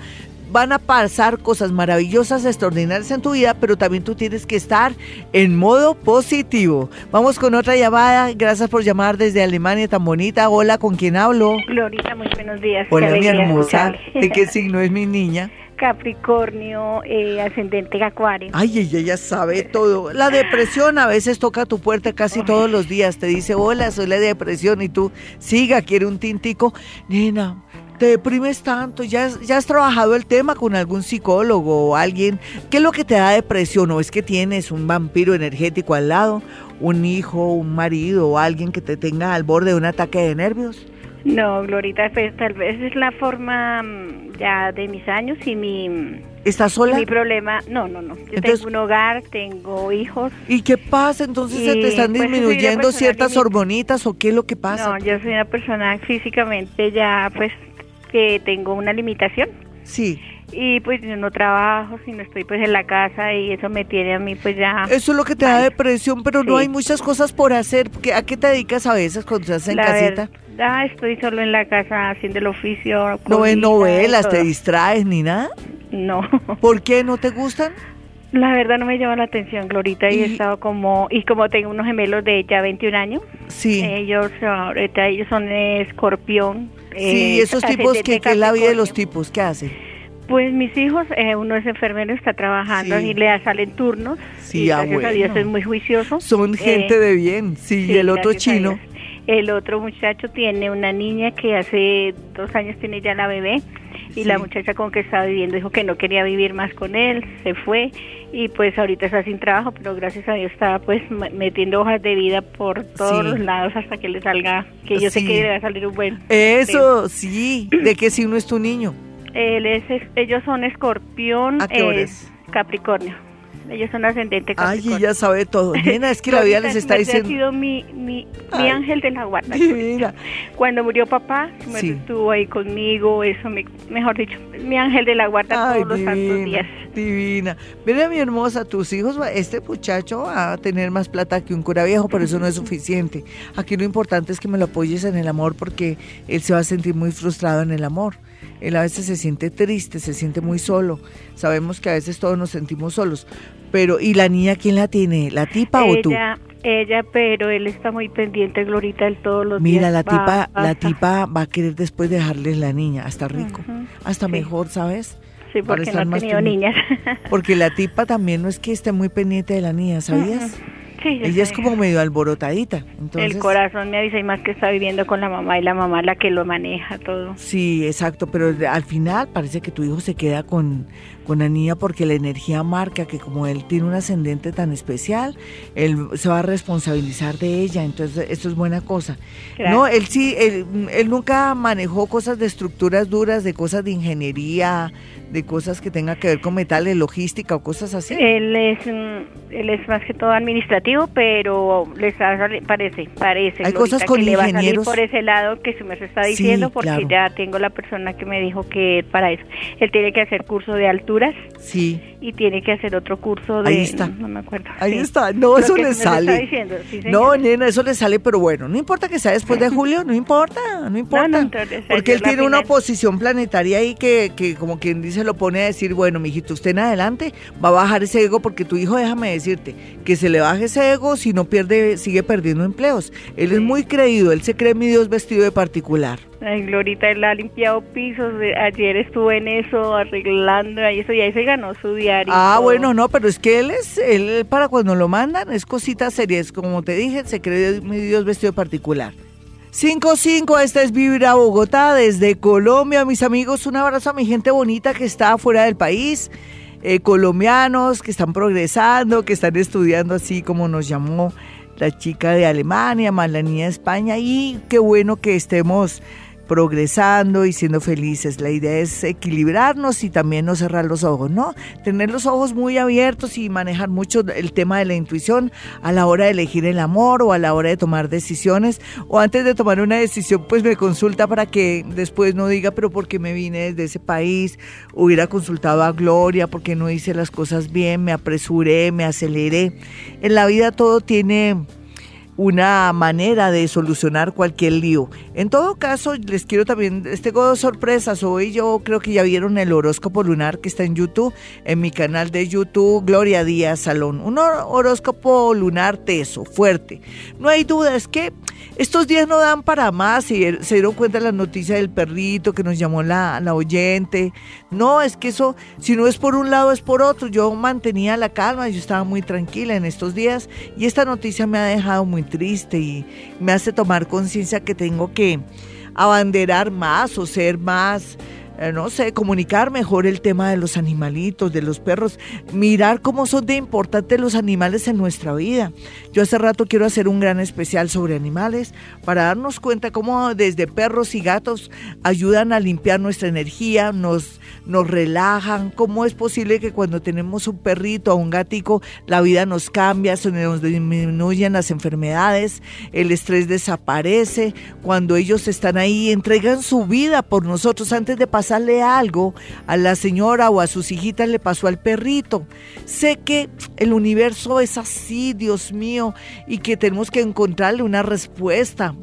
van a pasar cosas maravillosas, extraordinarias en tu vida, pero también tú tienes que estar en modo positivo. Vamos con otra llamada. Gracias por llamar desde Alemania, tan bonita. Hola, ¿con quién hablo? Glorita, muy buenos días. Hola, mi hermosa. ¿De qué signo es mi niña? Capricornio, eh, ascendente Acuario. Ay, ella ya sabe todo. La depresión a veces toca tu puerta casi todos los días. Te dice, hola, soy la depresión. Y tú, siga, quiere un tintico. Nena, te deprimes tanto, ya, ya has trabajado el tema con algún psicólogo o alguien, ¿qué es lo que te da depresión? ¿O es que tienes un vampiro energético al lado, un hijo, un marido o alguien que te tenga al borde de un ataque de nervios? No, Glorita, pues tal vez es la forma mm, ya de mis años y mi... ¿Estás sola? Mi problema, no, no, no. Yo tengo un hogar, tengo hijos. ¿Y qué pasa? Entonces se te están pues, disminuyendo ciertas hormonitas o qué es lo que pasa? No, yo soy una persona físicamente ya pues que tengo una limitación. Sí. Y pues yo no trabajo, sino estoy pues en la casa y eso me tiene a mí pues ya... Eso es lo que te da depresión, pero no hay muchas cosas por hacer. ¿A qué te dedicas a veces cuando estás en casita? Ah, estoy solo en la casa haciendo el oficio. ¿No ves novelas, te distraes ni nada? No. ¿Por qué no te gustan? La verdad no me llama la atención, Glorita, y, he estado como, y como tengo unos gemelos de ya 21 años, sí. ellos ahorita ellos son escorpión. Sí, eh, esos tipos, que, es la vida de los tipos? ¿Qué hacen? Pues mis hijos, eh, uno es enfermero, está trabajando y le salen turnos. Sí, y gracias a Dios es muy juicioso. Son gente eh, de bien, sí, y el otro chino. El otro muchacho tiene una niña que hace dos años tiene ya la bebé y la muchacha con que estaba viviendo dijo que no quería vivir más con él, se fue y pues ahorita está sin trabajo, pero gracias a Dios está pues metiendo hojas de vida por todos los lados hasta que le salga, que yo sé que le va a salir un buen. Eso, sí, de que si uno es tu niño. Él es, ellos son escorpión, ¿A Capricornio. Ellos son ascendentes Ay, ya sabe todo. Nena, es que la vida les está diciendo. ha sido mi, mi, mi ángel de la guarda. Divina. Cuando murió papá, estuvo ahí conmigo, eso, me, mejor dicho, mi ángel de la guarda todos los santos días. Divina. Mira, mi hermosa, tus hijos, este muchacho va a tener más plata que un cura viejo, pero eso no es suficiente. Aquí lo importante es que me lo apoyes en el amor porque él se va a sentir muy frustrado en el amor. Él a veces se siente triste, se siente muy solo. Sabemos que a veces todos nos sentimos solos. Pero, ¿y la niña quién la tiene? ¿La tipa o tú? Ella, pero él está muy pendiente, Glorita, él todos los Mira, días. la tipa, la tipa va a querer después dejarle la niña, hasta rico, hasta mejor, ¿sabes? Sí, porque no ha tenido niñas. Porque la tipa también no es que esté muy pendiente de la niña, ¿sabías? Ella es como medio alborotadita. Entonces, el corazón me avisa y más que está viviendo con la mamá y la mamá la que lo maneja todo. Sí, exacto, pero al final parece que tu hijo se queda con, con la niña porque la energía marca que como él tiene un ascendente tan especial, él se va a responsabilizar de ella, entonces eso es buena cosa. No, él sí, él, él nunca manejó cosas de estructuras duras, de cosas de ingeniería, de cosas que tengan que ver con metales, logística o cosas así? Él es, él es más que todo administrativo, pero les parece, parece. Hay cosas con que ingenieros. Le va a salir por ese lado que se me está diciendo, porque ya tengo la persona que me dijo que para eso. Él tiene que hacer curso de Sí. Y tiene que hacer otro curso de... Ahí está. No, me acuerdo. Ahí está. No, eso le sale. no, nena, eso le sale, pero bueno, no importa que sea después de julio, no importa, no importa. porque él tiene una posición planetaria ahí que, que como quien dice lo pone a decir, bueno, mijito, usted en adelante va a bajar ese ego porque tu hijo, déjame decirte, que se le baje ese ego si no pierde, sigue perdiendo empleos. Él es muy creído, él se cree mi Dios vestido de particular. Ay, Glorita, él ha limpiado pisos. Ayer estuvo en eso, arreglando y eso, y ahí se ganó su diario. Ah, bueno, no, pero es que él es, él para cuando lo mandan, es cositas serias. Como te dije, se cree mi Dios vestido particular. 5-5, esta es Vibra Bogotá desde Colombia. Mis amigos, un abrazo a mi gente bonita que está fuera del país. Eh, colombianos que están progresando, que están estudiando así como nos llamó la chica de Alemania, más la niña de España. Y qué bueno que estemos progresando y siendo felices. La idea es equilibrarnos y también no cerrar los ojos, ¿no? Tener los ojos muy abiertos y manejar mucho el tema de la intuición a la hora de elegir el amor o a la hora de tomar decisiones o antes de tomar una decisión pues me consulta para que después no diga pero porque me vine desde ese país, hubiera consultado a Gloria porque no hice las cosas bien, me apresuré, me aceleré. En la vida todo tiene una manera de solucionar cualquier lío. En todo caso, les quiero también, este tengo dos sorpresas. Hoy yo creo que ya vieron el horóscopo lunar que está en YouTube, en mi canal de YouTube, Gloria Díaz Salón. Un horóscopo lunar teso, fuerte. No hay duda, es que estos días no dan para más. Y se dieron cuenta la noticia del perrito que nos llamó la, la oyente. No, es que eso, si no es por un lado, es por otro. Yo mantenía la calma, yo estaba muy tranquila en estos días y esta noticia me ha dejado muy triste y me hace tomar conciencia que tengo que abanderar más o ser más no sé, comunicar mejor el tema de los animalitos, de los perros, mirar cómo son de importantes los animales en nuestra vida. Yo hace rato quiero hacer un gran especial sobre animales para darnos cuenta cómo desde perros y gatos ayudan a limpiar nuestra energía, nos, nos relajan, cómo es posible que cuando tenemos un perrito o un gatico la vida nos cambia, se nos disminuyen las enfermedades, el estrés desaparece, cuando ellos están ahí entregan su vida por nosotros antes de pasar pasarle algo a la señora o a sus hijitas le pasó al perrito. Sé que el universo es así, Dios mío, y que tenemos que encontrarle una respuesta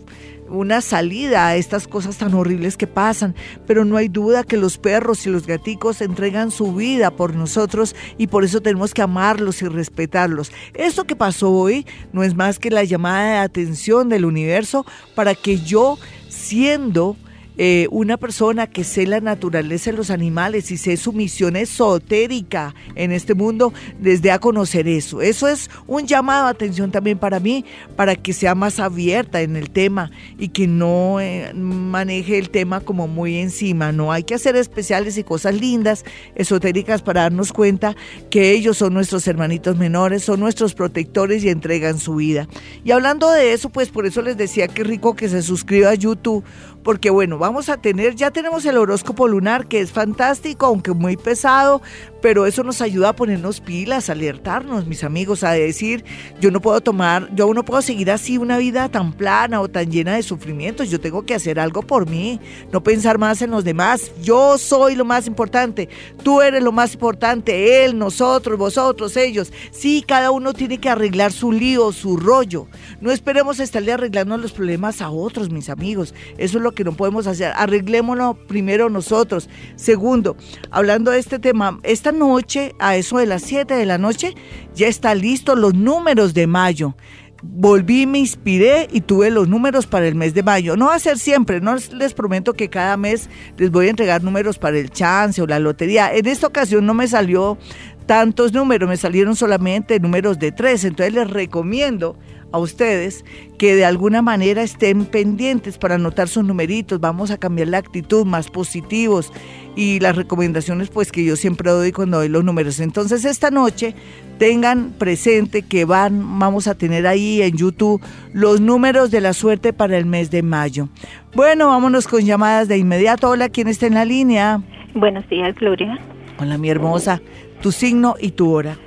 una salida a estas cosas tan horribles que pasan, pero no hay duda que los perros y los gaticos entregan su vida por nosotros y por eso tenemos que amarlos y respetarlos. Esto que pasó hoy no es más que la llamada de atención del universo para que yo, siendo eh, una persona que sé la naturaleza de los animales y sé su misión esotérica en este mundo, desde a conocer eso. Eso es un llamado de atención también para mí, para que sea más abierta en el tema y que no eh, maneje el tema como muy encima. No hay que hacer especiales y cosas lindas, esotéricas, para darnos cuenta que ellos son nuestros hermanitos menores, son nuestros protectores y entregan su vida. Y hablando de eso, pues por eso les decía que rico que se suscriba a YouTube porque bueno, vamos a tener, ya tenemos el horóscopo lunar que es fantástico, aunque muy pesado, pero eso nos ayuda a ponernos pilas, a alertarnos, mis amigos, a decir, yo no puedo tomar, yo no puedo seguir así una vida tan plana o tan llena de sufrimientos, yo tengo que hacer algo por mí, no pensar más en los demás, yo soy lo más importante, tú eres lo más importante, él, nosotros, vosotros, ellos, sí, cada uno tiene que arreglar su lío, su rollo, no esperemos estarle arreglando los problemas a otros, mis amigos, eso es lo que no podemos hacer, arreglémoslo primero nosotros, segundo, hablando de este tema, esta noche, a eso de las 7 de la noche, ya está listo los números de mayo. Volví, me inspiré y tuve los números para el mes de mayo. No va a ser siempre, no les prometo que cada mes les voy a entregar números para el chance o la lotería. En esta ocasión no me salió tantos números, me salieron solamente números de tres. Entonces les recomiendo a ustedes que de alguna manera estén pendientes para anotar sus numeritos. Vamos a cambiar la actitud, más positivos y las recomendaciones pues que yo siempre doy cuando doy los números. Entonces esta noche tengan presente que van, vamos a tener ahí en YouTube los números de la suerte para el mes de mayo. Bueno, vámonos con llamadas de inmediato. Hola, ¿quién está en la línea? Buenos días, Gloria. Hola, mi hermosa. Tu signo y tu hora.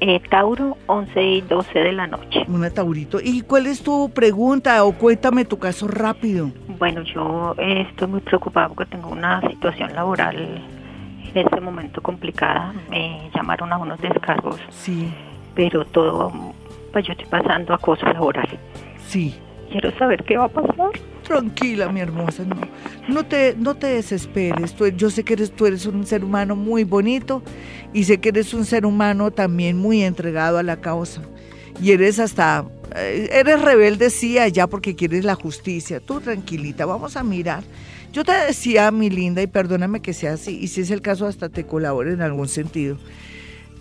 Eh, Tauro, 11 y 12 de la noche. Una Taurito. ¿Y cuál es tu pregunta o cuéntame tu caso rápido? Bueno, yo eh, estoy muy preocupada porque tengo una situación laboral en este momento complicada. Me llamaron a unos descargos. Sí. Pero todo, pues yo estoy pasando acoso laboral. Sí. Quiero saber qué va a pasar. Tranquila, mi hermosa, no, no te, no te desesperes. yo sé que eres, tú eres un ser humano muy bonito y sé que eres un ser humano también muy entregado a la causa. Y eres hasta, eh, eres rebelde, sí, allá porque quieres la justicia. Tú tranquilita, vamos a mirar. Yo te decía, mi linda, y perdóname que sea así, y si es el caso, hasta te colabore en algún sentido.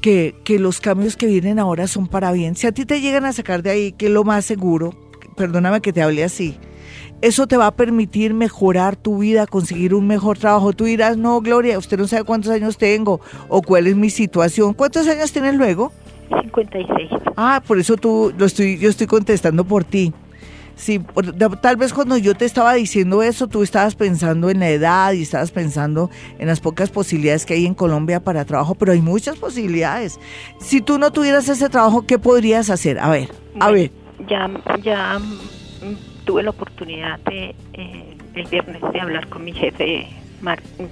Que, que los cambios que vienen ahora son para bien. Si a ti te llegan a sacar de ahí, que es lo más seguro, perdóname que te hable así, eso te va a permitir mejorar tu vida, conseguir un mejor trabajo. Tú dirás, no, Gloria, usted no sabe cuántos años tengo o cuál es mi situación. ¿Cuántos años tienes luego? 56. Ah, por eso tú lo estoy, yo estoy contestando por ti. Sí, tal vez cuando yo te estaba diciendo eso, tú estabas pensando en la edad y estabas pensando en las pocas posibilidades que hay en Colombia para trabajo, pero hay muchas posibilidades. Si tú no tuvieras ese trabajo, ¿qué podrías hacer? A ver, a ver. Ya, ya tuve la oportunidad de eh, el viernes de hablar con mi jefe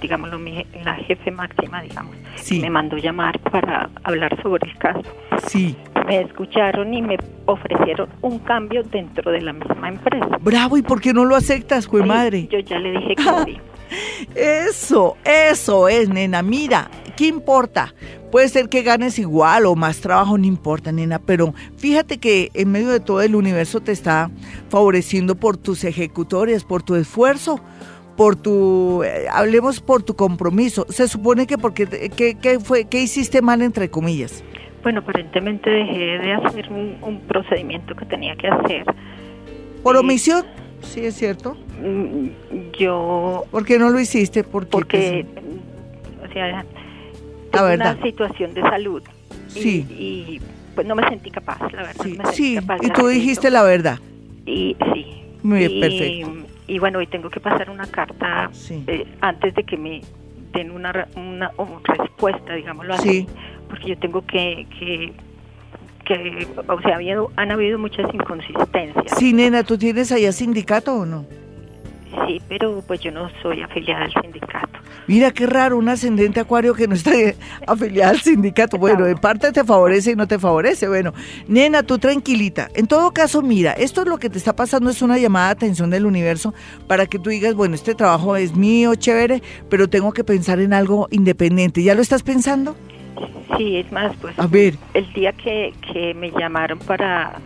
digámoslo, mi, la jefe máxima, digamos, me mandó llamar para hablar sobre el caso. Sí. Me escucharon y me ofrecieron un cambio dentro de la misma empresa. Bravo, ¿y por qué no lo aceptas, güey madre? Yo ya le dije que sí. Eso, eso es, nena. Mira, ¿qué importa? Puede ser que ganes igual o más trabajo, no importa, nena, pero fíjate que en medio de todo el universo te está favoreciendo por tus ejecutores, por tu esfuerzo por tu, eh, hablemos por tu compromiso. Se supone que porque, ¿qué, fue, qué hiciste mal entre comillas? Bueno, aparentemente dejé de hacer un, procedimiento que tenía que hacer. ¿Por omisión? Sí, es cierto. Mm, yo... ¿Por qué no lo hiciste? porque, o sea, tengo una situación de salud. Sí. Y, pues no me sentí capaz, la verdad. Sí, y tú dijiste la verdad. Y sí. Muy perfecto y bueno, hoy tengo que pasar una carta eh, antes de que me den una, una respuesta, digámoslo así, porque yo tengo que, que que, o sea, han habido muchas inconsistencias. Sí, nena, ¿tú tienes allá sindicato o no? Sí, pero pues yo no soy afiliada al sindicato. Mira qué raro, un ascendente acuario que no está afiliada al sindicato. Bueno, en parte te favorece y no te favorece. Bueno, nena, tú tranquilita. En todo caso, mira, esto es lo que te está pasando, es una llamada de atención del universo para que tú digas, bueno, este trabajo es mío, chévere, pero tengo que pensar en algo independiente. ¿Ya lo estás pensando? Sí, es más, pues A ver. el día que, que me llamaron para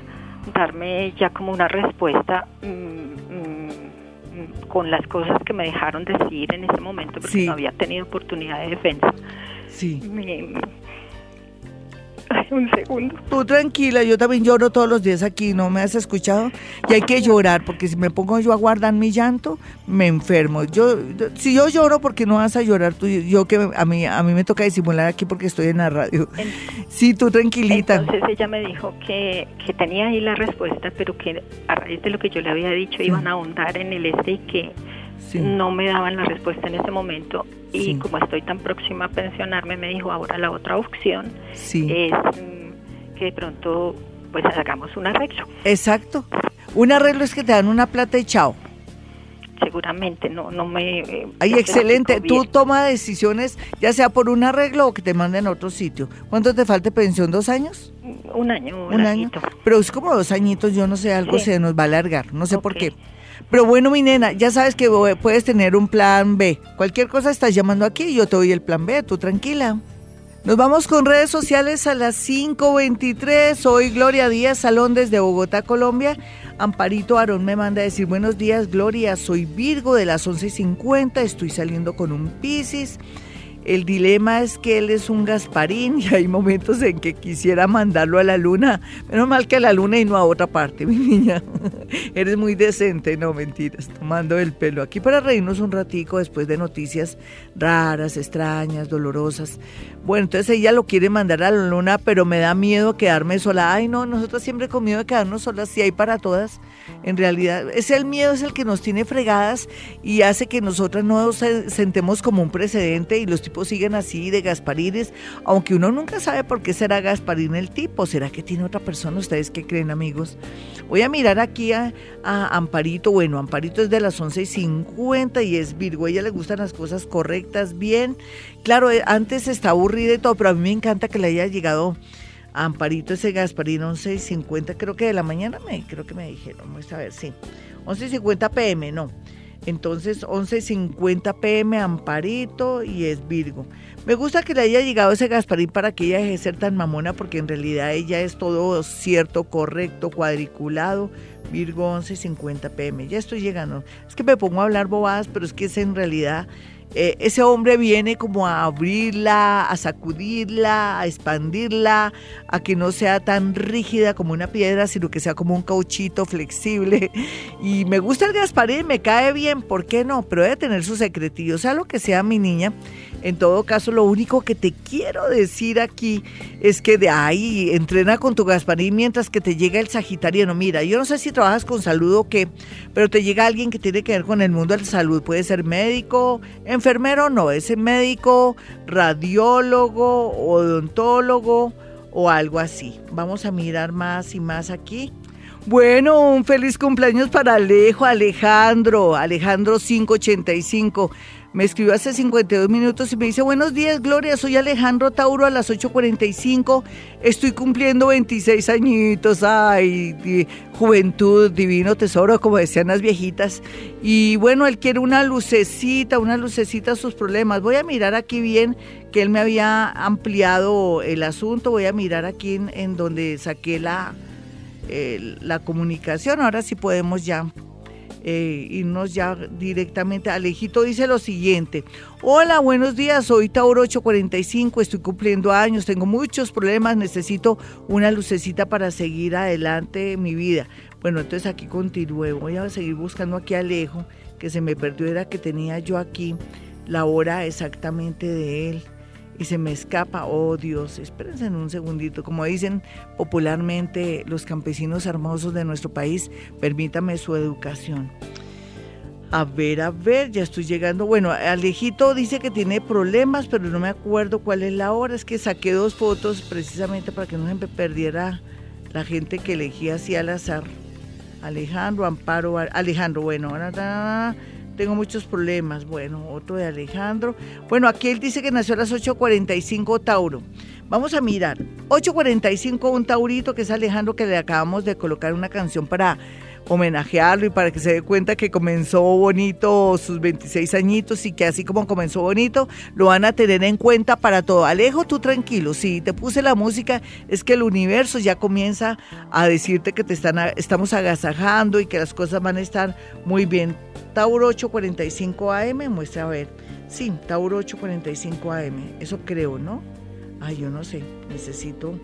darme ya como una respuesta, mm, con las cosas que me dejaron decir en ese momento, porque no había tenido oportunidad de defensa. Sí. un segundo. Tú tranquila, yo también lloro todos los días aquí, ¿no me has escuchado? Y hay que llorar, porque si me pongo yo a guardar mi llanto, me enfermo. Yo, si yo lloro, porque no vas a llorar tú? Yo que a mí, a mí me toca disimular aquí porque estoy en la radio. sí, tú tranquilita. Entonces ella me dijo que, que tenía ahí la respuesta, pero que a raíz de lo que yo le había dicho, iban a ahondar en el este y que no me daban la respuesta en ese momento y como estoy tan próxima a pensionarme me dijo ahora la otra opción es mm, que de pronto pues hagamos un arreglo. Exacto. Un arreglo es que te dan una plata y chao. Seguramente, no, no me... Eh, Ay, excelente. Tú toma decisiones, ya sea por un arreglo o que te manden a otro sitio. ¿Cuánto te falta pensión? ¿Dos años? Un año. Un año. Pero es como dos añitos, yo no sé, algo se nos va a alargar, no sé por qué. Pero bueno, mi nena, ya sabes que puedes tener un plan B. Cualquier cosa estás llamando aquí y yo te doy el plan B, tú tranquila. Nos vamos con redes sociales a las 5.23. Soy Gloria Díaz Salón desde Bogotá, Colombia. Amparito Aarón me manda a decir buenos días, Gloria. Soy Virgo de las 11.50. Estoy saliendo con un Piscis. El dilema es que él es un Gasparín y hay momentos en que quisiera mandarlo a la luna. Menos mal que a la luna y no a otra parte, mi niña. Eres muy decente, no mentiras, tomando el pelo. Aquí para reírnos un ratico después de noticias raras, extrañas, dolorosas. Bueno, entonces ella lo quiere mandar a la luna, pero me da miedo quedarme sola. Ay, no, nosotros siempre con miedo de quedarnos solas, si hay para todas. En realidad, ese el miedo es el que nos tiene fregadas y hace que nosotras no nos sentemos como un precedente y los tipos siguen así de Gasparines, aunque uno nunca sabe por qué será Gasparín el tipo. ¿Será que tiene otra persona? ¿Ustedes qué creen, amigos? Voy a mirar aquí a, Amparito. Bueno, Amparito es de las 11.50 y es Virgo. Ella le gustan las cosas correctas, bien. Claro, eh, antes está aburrida y todo, pero a mí me encanta que le haya llegado Amparito ese Gasparín 11.50, creo que de la mañana, me creo que me dijeron, vamos a ver, sí. 11.50 pm, no. Entonces, 11.50 pm Amparito y es Virgo. Me gusta que le haya llegado ese Gasparín para que ella deje de ser tan mamona, porque en realidad ella es todo cierto, correcto, cuadriculado. Virgo 11.50 pm. Ya estoy llegando. Es que me pongo a hablar bobadas, pero es que es en realidad eh, ese hombre viene como a abrirla, a sacudirla, a expandirla, a que no sea tan rígida como una piedra, sino que sea como un cauchito flexible. Y me gusta el Gasparín, me cae bien, ¿por qué no? Pero debe tener su secretillo, sea lo que sea mi niña. En todo caso, lo único que te quiero decir aquí es que de ahí entrena con tu Gasparín mientras que te llega el Sagitariano. Mira, yo no sé si trabajas con salud o qué, pero te llega alguien que tiene que ver con el mundo de la salud. Puede ser médico, enfermero, no, es médico, radiólogo, odontólogo o algo así. Vamos a mirar más y más aquí. Bueno, un feliz cumpleaños para Alejo, Alejandro, Alejandro 585. Me escribió hace 52 minutos y me dice, buenos días Gloria, soy Alejandro Tauro a las 8.45, estoy cumpliendo 26 añitos, ay, juventud, divino tesoro, como decían las viejitas. Y bueno, él quiere una lucecita, una lucecita a sus problemas. Voy a mirar aquí bien que él me había ampliado el asunto, voy a mirar aquí en, donde saqué la, la comunicación, ahora sí podemos ya eh, irnos ya directamente. Alejito dice lo siguiente. Hola, buenos días, soy Tauro 845, estoy cumpliendo años, tengo muchos problemas, necesito una lucecita para seguir adelante mi vida. Bueno, entonces aquí continúe, voy a seguir buscando aquí a Alejo, que se me perdió, era que tenía yo aquí la hora exactamente de él y se me escapa, oh Dios, espérense en un segundito, como dicen popularmente los campesinos hermosos de nuestro país, permítame su educación. A ver, a ver, ya estoy llegando. Bueno, Alejito dice que tiene problemas, pero no me acuerdo cuál es la hora. Es que saqué dos fotos precisamente para que no se perdiera la gente que elegía así al azar. Alejandro, Amparo, Alejandro, bueno, ahora tengo muchos problemas. Bueno, otro de Alejandro. Bueno, aquí él dice que nació a las 8.45 Tauro. Vamos a mirar. 8.45 un Taurito que es Alejandro que le acabamos de colocar una canción para homenajearlo y para que se dé cuenta que comenzó bonito sus 26 añitos y que así como comenzó bonito, lo van a tener en cuenta para todo. Alejo, tú tranquilo, si te puse la música, es que el universo ya comienza a decirte que te están, estamos agasajando y que las cosas van a estar muy bien. Tauro 845 AM, muestra a ver. Sí, Tauro 845 AM, eso creo, ¿no? Ay, yo no sé, necesito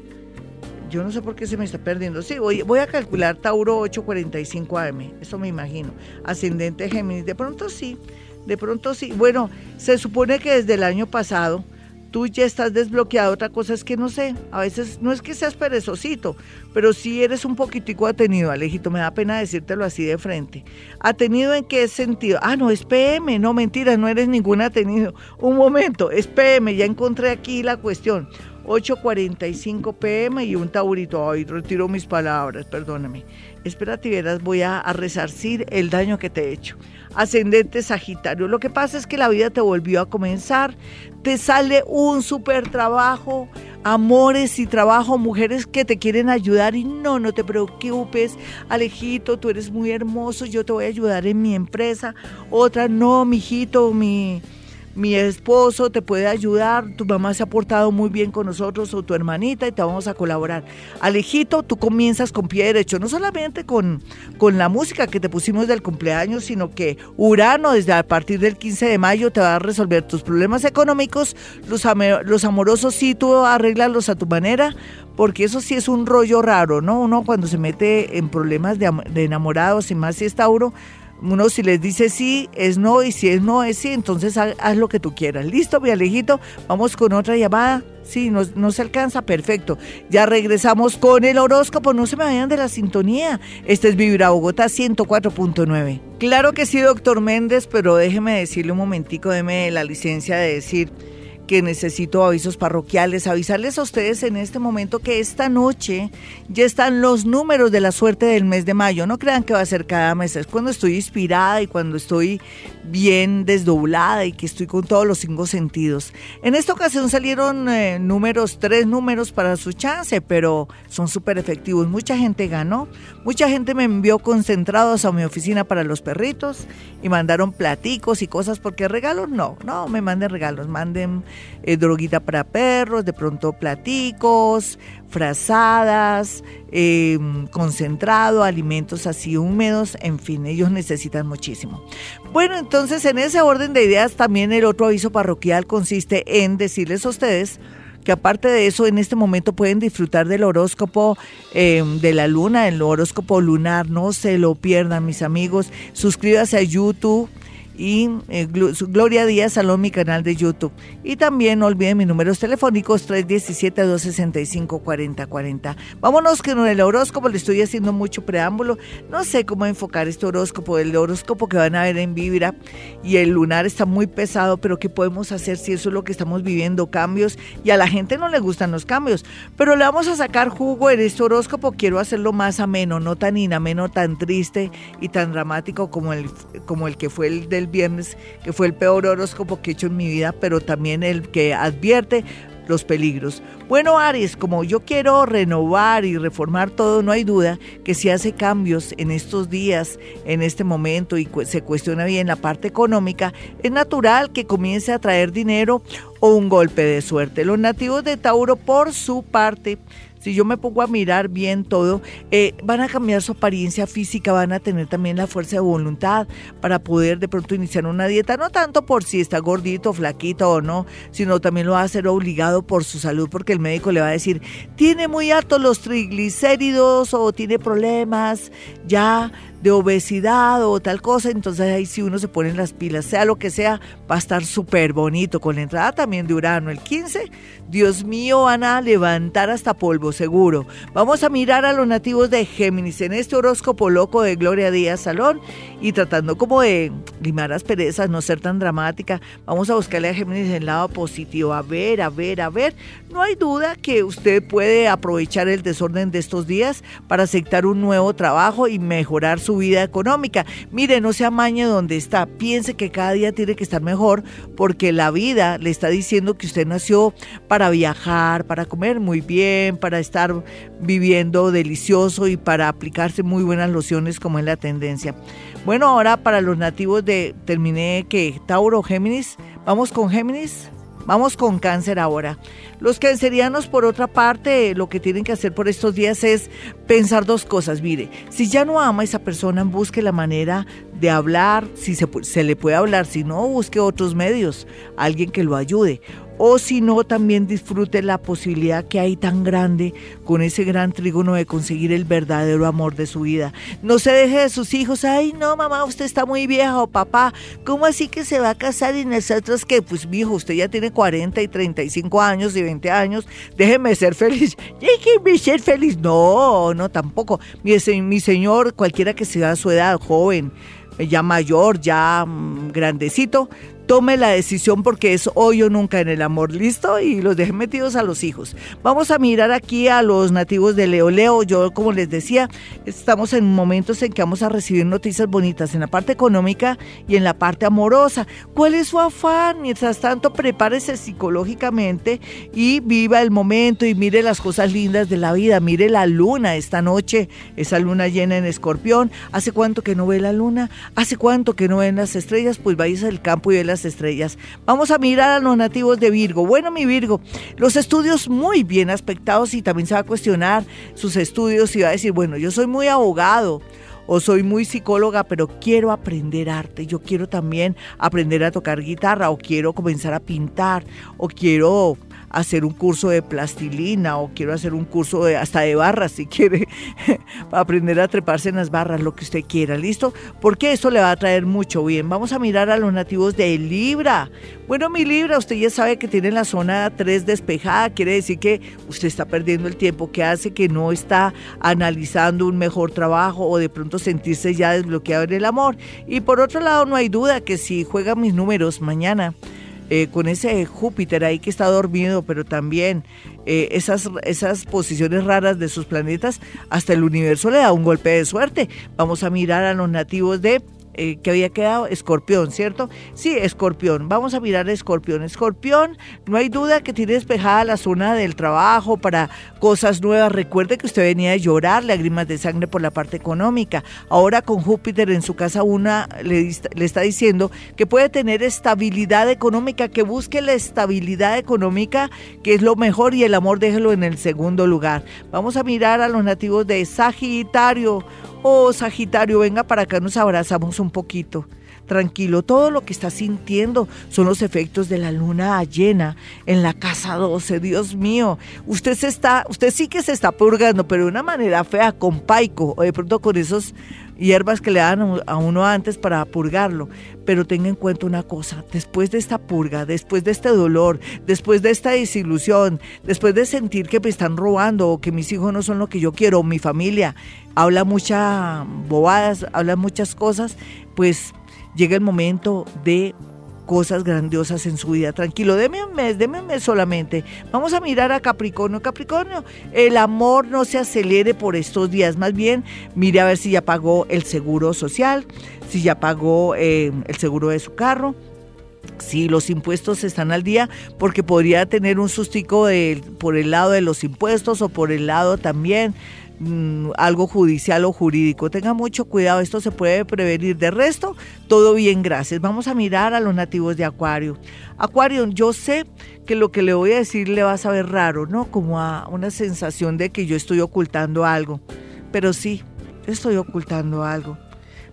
yo no sé por qué se me está perdiendo. Sí, voy, a calcular Tauro 845 AM, eso me imagino. Ascendente Géminis, de pronto sí, de pronto sí. Bueno, se supone que desde el año pasado tú ya estás desbloqueado. Otra cosa es que no sé, a veces no es que seas perezosito, pero sí eres un poquitico atenido, Alejito. Me da pena decírtelo así de frente. ¿Atenido en qué sentido? Ah, no, es PM. No, mentira, no eres ningún atenido. Un momento, es PM. Ya encontré aquí la cuestión. 8.45 pm y un taurito. Ay, retiro mis palabras, perdóname. Espérate, verás, voy a, resarcir el daño que te he hecho. Ascendente Sagitario. Lo que pasa es que la vida te volvió a comenzar. Te sale un super trabajo, amores y trabajo, mujeres que te quieren ayudar y no, no te preocupes, Alejito, tú eres muy hermoso, yo te voy a ayudar en mi empresa. Otra, no, mijito, mi mi esposo te puede ayudar, tu mamá se ha portado muy bien con nosotros o tu hermanita y te vamos a colaborar. Alejito, tú comienzas con pie derecho, no solamente con, con la música que te pusimos del cumpleaños, sino que Urano desde a partir del 15 de mayo te va a resolver tus problemas económicos, los, los amorosos sí tú arreglarlos a tu manera, porque eso sí es un rollo raro, ¿no? Uno cuando se mete en problemas de, de enamorados y más si es Tauro, uno si les dice sí, es no, y si es no, es sí, entonces haz, lo que tú quieras. Listo, mi Alejito, vamos con otra llamada. Sí, no, no, se alcanza, perfecto. Ya regresamos con el horóscopo, no se me vayan de la sintonía. Este es Vibra Bogotá 104.9. Claro que sí, doctor Méndez, pero déjeme decirle un momentico, déme la licencia de decir que necesito avisos parroquiales, avisarles a ustedes en este momento que esta noche ya están los números de la suerte del mes de mayo. No crean que va a ser cada mes, es cuando estoy inspirada y cuando estoy bien desdoblada y que estoy con todos los cinco sentidos. En esta ocasión salieron eh, números, tres números para su chance, pero son súper efectivos. Mucha gente ganó, mucha gente me envió concentrados a mi oficina para los perritos y mandaron platicos y cosas porque regalos no, no me manden regalos, manden eh, droguita para perros, de pronto platicos, frazadas, em, concentrado, alimentos así húmedos, en fin, ellos necesitan muchísimo. Bueno, entonces en ese orden de ideas también el otro aviso parroquial consiste en decirles a ustedes que aparte de eso en este momento pueden disfrutar del horóscopo em, de la luna, el horóscopo lunar, no se lo pierdan mis amigos, suscríbase a YouTube y eh, Gloria Díaz Salón, mi canal de YouTube. Y también no olviden mis números telefónicos 317-265-4040. Vámonos que con el horóscopo le estoy haciendo mucho preámbulo. No sé cómo enfocar este horóscopo, el horóscopo que van a ver en Vibra y el lunar está muy pesado, pero ¿qué podemos hacer si eso es lo que estamos viviendo? Cambios y a la gente no le gustan los cambios. Pero le vamos a sacar jugo en este horóscopo. Quiero hacerlo más ameno, no tan inameno, tan triste y tan dramático como el, como el que fue el del viernes, que fue el peor horóscopo que he hecho en mi vida, pero también el que advierte los peligros. Bueno, Aries, como yo quiero renovar y reformar todo, no hay duda que si hace cambios en estos días, en este momento y se cuestiona bien la parte económica, es natural que comience a traer dinero o un golpe de suerte. Los nativos de Tauro, por su parte, si yo me pongo a mirar bien todo, eh, van a cambiar su apariencia física, van a tener también la fuerza de voluntad para poder de pronto iniciar una dieta, no tanto por si está gordito, flaquito o no, sino también lo va a hacer obligado por su salud, porque el médico le va a decir, tiene muy altos los triglicéridos o tiene problemas, ya de obesidad o tal cosa, entonces ahí sí uno se pone en las pilas, sea lo que sea, va a estar súper bonito, con la entrada también de Urano el 15, Dios mío, van a levantar hasta polvo, seguro. Vamos a mirar a los nativos de Géminis en este horóscopo loco de Gloria Díaz Salón y tratando como de limar las perezas, no ser tan dramática, vamos a buscarle a Géminis el lado positivo, a ver, a ver, a ver, no hay duda que usted puede aprovechar el desorden de estos días para aceptar un nuevo trabajo y mejorar su vida económica. Mire, no se amañe donde está, piense que cada día tiene que estar mejor porque la vida le está diciendo que usted nació para viajar, para comer muy bien, para estar viviendo delicioso y para aplicarse muy buenas lociones como es la tendencia. Bueno, ahora para los nativos de, terminé que Tauro, Géminis, vamos con Géminis. Vamos con cáncer ahora. Los cancerianos, por otra parte, lo que tienen que hacer por estos días es pensar dos cosas. Mire, si ya no ama a esa persona, busque la manera de hablar, si se, se le puede hablar, si no, busque otros medios, alguien que lo ayude o si no, también disfrute la posibilidad que hay tan grande con ese gran trígono de conseguir el verdadero amor de su vida. No se deje de sus hijos, ay no mamá, usted está muy vieja o papá, ¿cómo así que se va a casar y nosotros que, pues mi hijo, usted ya tiene 40 y 35 años y 20 años, déjeme ser feliz, déjeme ser feliz, no, no tampoco, mi, mi señor, cualquiera que sea su edad, joven, ya mayor, ya mm, grandecito, tome la decisión porque es hoy o nunca en el amor, ¿listo? Y los dejen metidos a los hijos. Vamos a mirar aquí a los nativos de Leo. Leo, yo como les decía, estamos en momentos en que vamos a recibir noticias bonitas en la parte económica y en la parte amorosa. ¿Cuál es su afán? Mientras tanto, prepárese psicológicamente y viva el momento y mire las cosas lindas de la vida. Mire la luna esta noche, esa luna llena en escorpión. ¿Hace cuánto que no ve la luna? ¿Hace cuánto que no ven las estrellas? Pues vayas al campo y ve las estrellas. Vamos a mirar a los nativos de Virgo. Bueno, mi Virgo, los estudios muy bien aspectados y también se va a cuestionar sus estudios y va a decir, bueno, yo soy muy abogado o soy muy psicóloga, pero quiero aprender arte, yo quiero también aprender a tocar guitarra o quiero comenzar a pintar o quiero hacer un curso de plastilina o quiero hacer un curso de, hasta de barras si quiere, para aprender a treparse en las barras, lo que usted quiera, ¿listo? Porque eso le va a traer mucho bien. Vamos a mirar a los nativos de Libra. Bueno, mi Libra, usted ya sabe que tiene la zona 3 despejada, quiere decir que usted está perdiendo el tiempo, que hace que no está analizando un mejor trabajo o de pronto sentirse ya desbloqueado en el amor. Y por otro lado, no hay duda que si juega mis números mañana, eh, con ese Júpiter ahí que está dormido, pero también eh, esas, esas posiciones raras de sus planetas, hasta el universo le da un golpe de suerte. Vamos a mirar a los nativos de eh, que había quedado escorpión, ¿cierto? Sí, escorpión. Vamos a mirar escorpión. Escorpión, no hay duda que tiene despejada la zona del trabajo para cosas nuevas. Recuerde que usted venía a llorar, lágrimas de sangre por la parte económica. Ahora con Júpiter en su casa una le, le está diciendo que puede tener estabilidad económica, que busque la estabilidad económica, que es lo mejor y el amor déjelo en el segundo lugar. Vamos a mirar a los nativos de Sagitario. Oh, Sagitario, venga para acá, nos abrazamos un poquito. Tranquilo, todo lo que está sintiendo son los efectos de la luna llena en la casa 12. Dios mío, usted se está, usted sí que se está purgando, pero de una manera fea, con paico, o de pronto con esos hierbas que le dan a uno antes para purgarlo. Pero tenga en cuenta una cosa, después de esta purga, después de este dolor, después de esta desilusión, después de sentir que me están robando o que mis hijos no son lo que yo quiero, mi familia habla muchas bobadas, habla muchas cosas, pues llega el momento de cosas grandiosas en su vida. Tranquilo, deme un mes, deme un mes solamente. Vamos a mirar a Capricornio. Capricornio, el amor no se acelere por estos días. Más bien, mire a ver si ya pagó el seguro social, si ya pagó eh, el seguro de su carro. Si los impuestos están al día, porque podría tener un sustico de, por el lado de los impuestos o por el lado también Mm, algo judicial o jurídico. Tenga mucho cuidado, esto se puede prevenir. De resto, todo bien, gracias. Vamos a mirar a los nativos de Acuario. Acuario, yo sé que lo que le voy a decir le va a saber raro, ¿no? Como a una sensación de que yo estoy ocultando algo. Pero sí, estoy ocultando algo.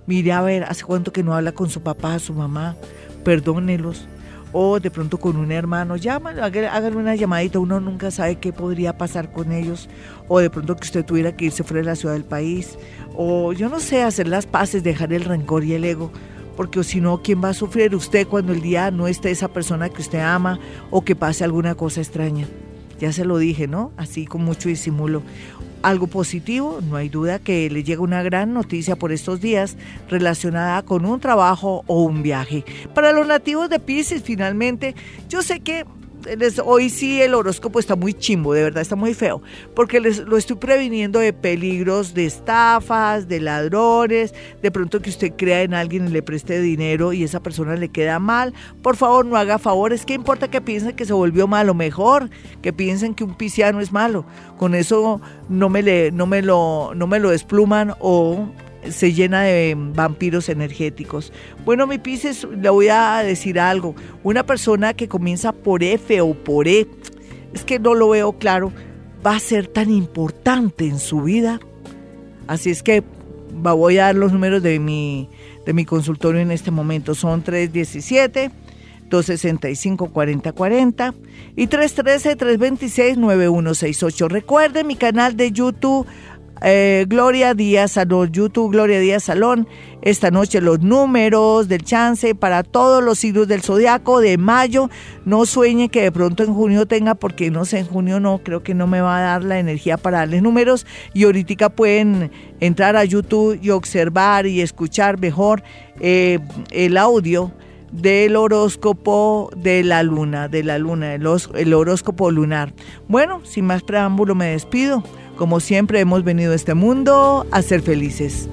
Mire a ver, hace cuánto que no habla con su papá, su mamá. Perdónelos o de pronto con un hermano, llámalo, háganme una llamadita, uno nunca sabe qué podría pasar con ellos, o de pronto que usted tuviera que irse fuera de la ciudad del país, o yo no sé, hacer las paces, dejar el rencor y el ego, porque si no, ¿quién va a sufrir usted cuando el día no esté esa persona que usted ama o que pase alguna cosa extraña? Ya se lo dije, ¿no? Así con mucho disimulo algo positivo, no hay duda que le llega una gran noticia por estos días relacionada con un trabajo o un viaje. Para los nativos de Pisces, finalmente, yo sé que hoy sí el horóscopo está muy chimbo, de verdad está muy feo, porque les lo estoy previniendo de peligros, de estafas, de ladrones, de pronto que usted crea en alguien y le preste dinero y esa persona le queda mal. Por favor, no haga favores. ¿Qué importa que piensen que se volvió malo? Mejor que piensen que un pisciano es malo. Con eso no me, le, no me, lo, no me lo despluman o se llena de vampiros energéticos. Bueno, mi Pisces, le voy a decir algo. Una persona que comienza por F o por E, es que no lo veo claro, va a ser tan importante en su vida. Así es que voy a dar los números de mi, de mi consultorio en este momento. Son 317. 265-4040 y 313-326-9168. Recuerde mi canal de YouTube eh, Gloria Díaz Salón, YouTube Gloria Díaz Salón. Esta noche los números del chance para todos los siglos del zodiaco de mayo. No sueñe que de pronto en junio tenga, porque no sé, en junio no, creo que no me va a dar la energía para darles números. Y ahorita pueden entrar a YouTube y observar y escuchar mejor eh, el audio del horóscopo de la luna, de la luna, el horóscopo lunar. Bueno, sin más preámbulo me despido. Como siempre hemos venido a este mundo a ser felices.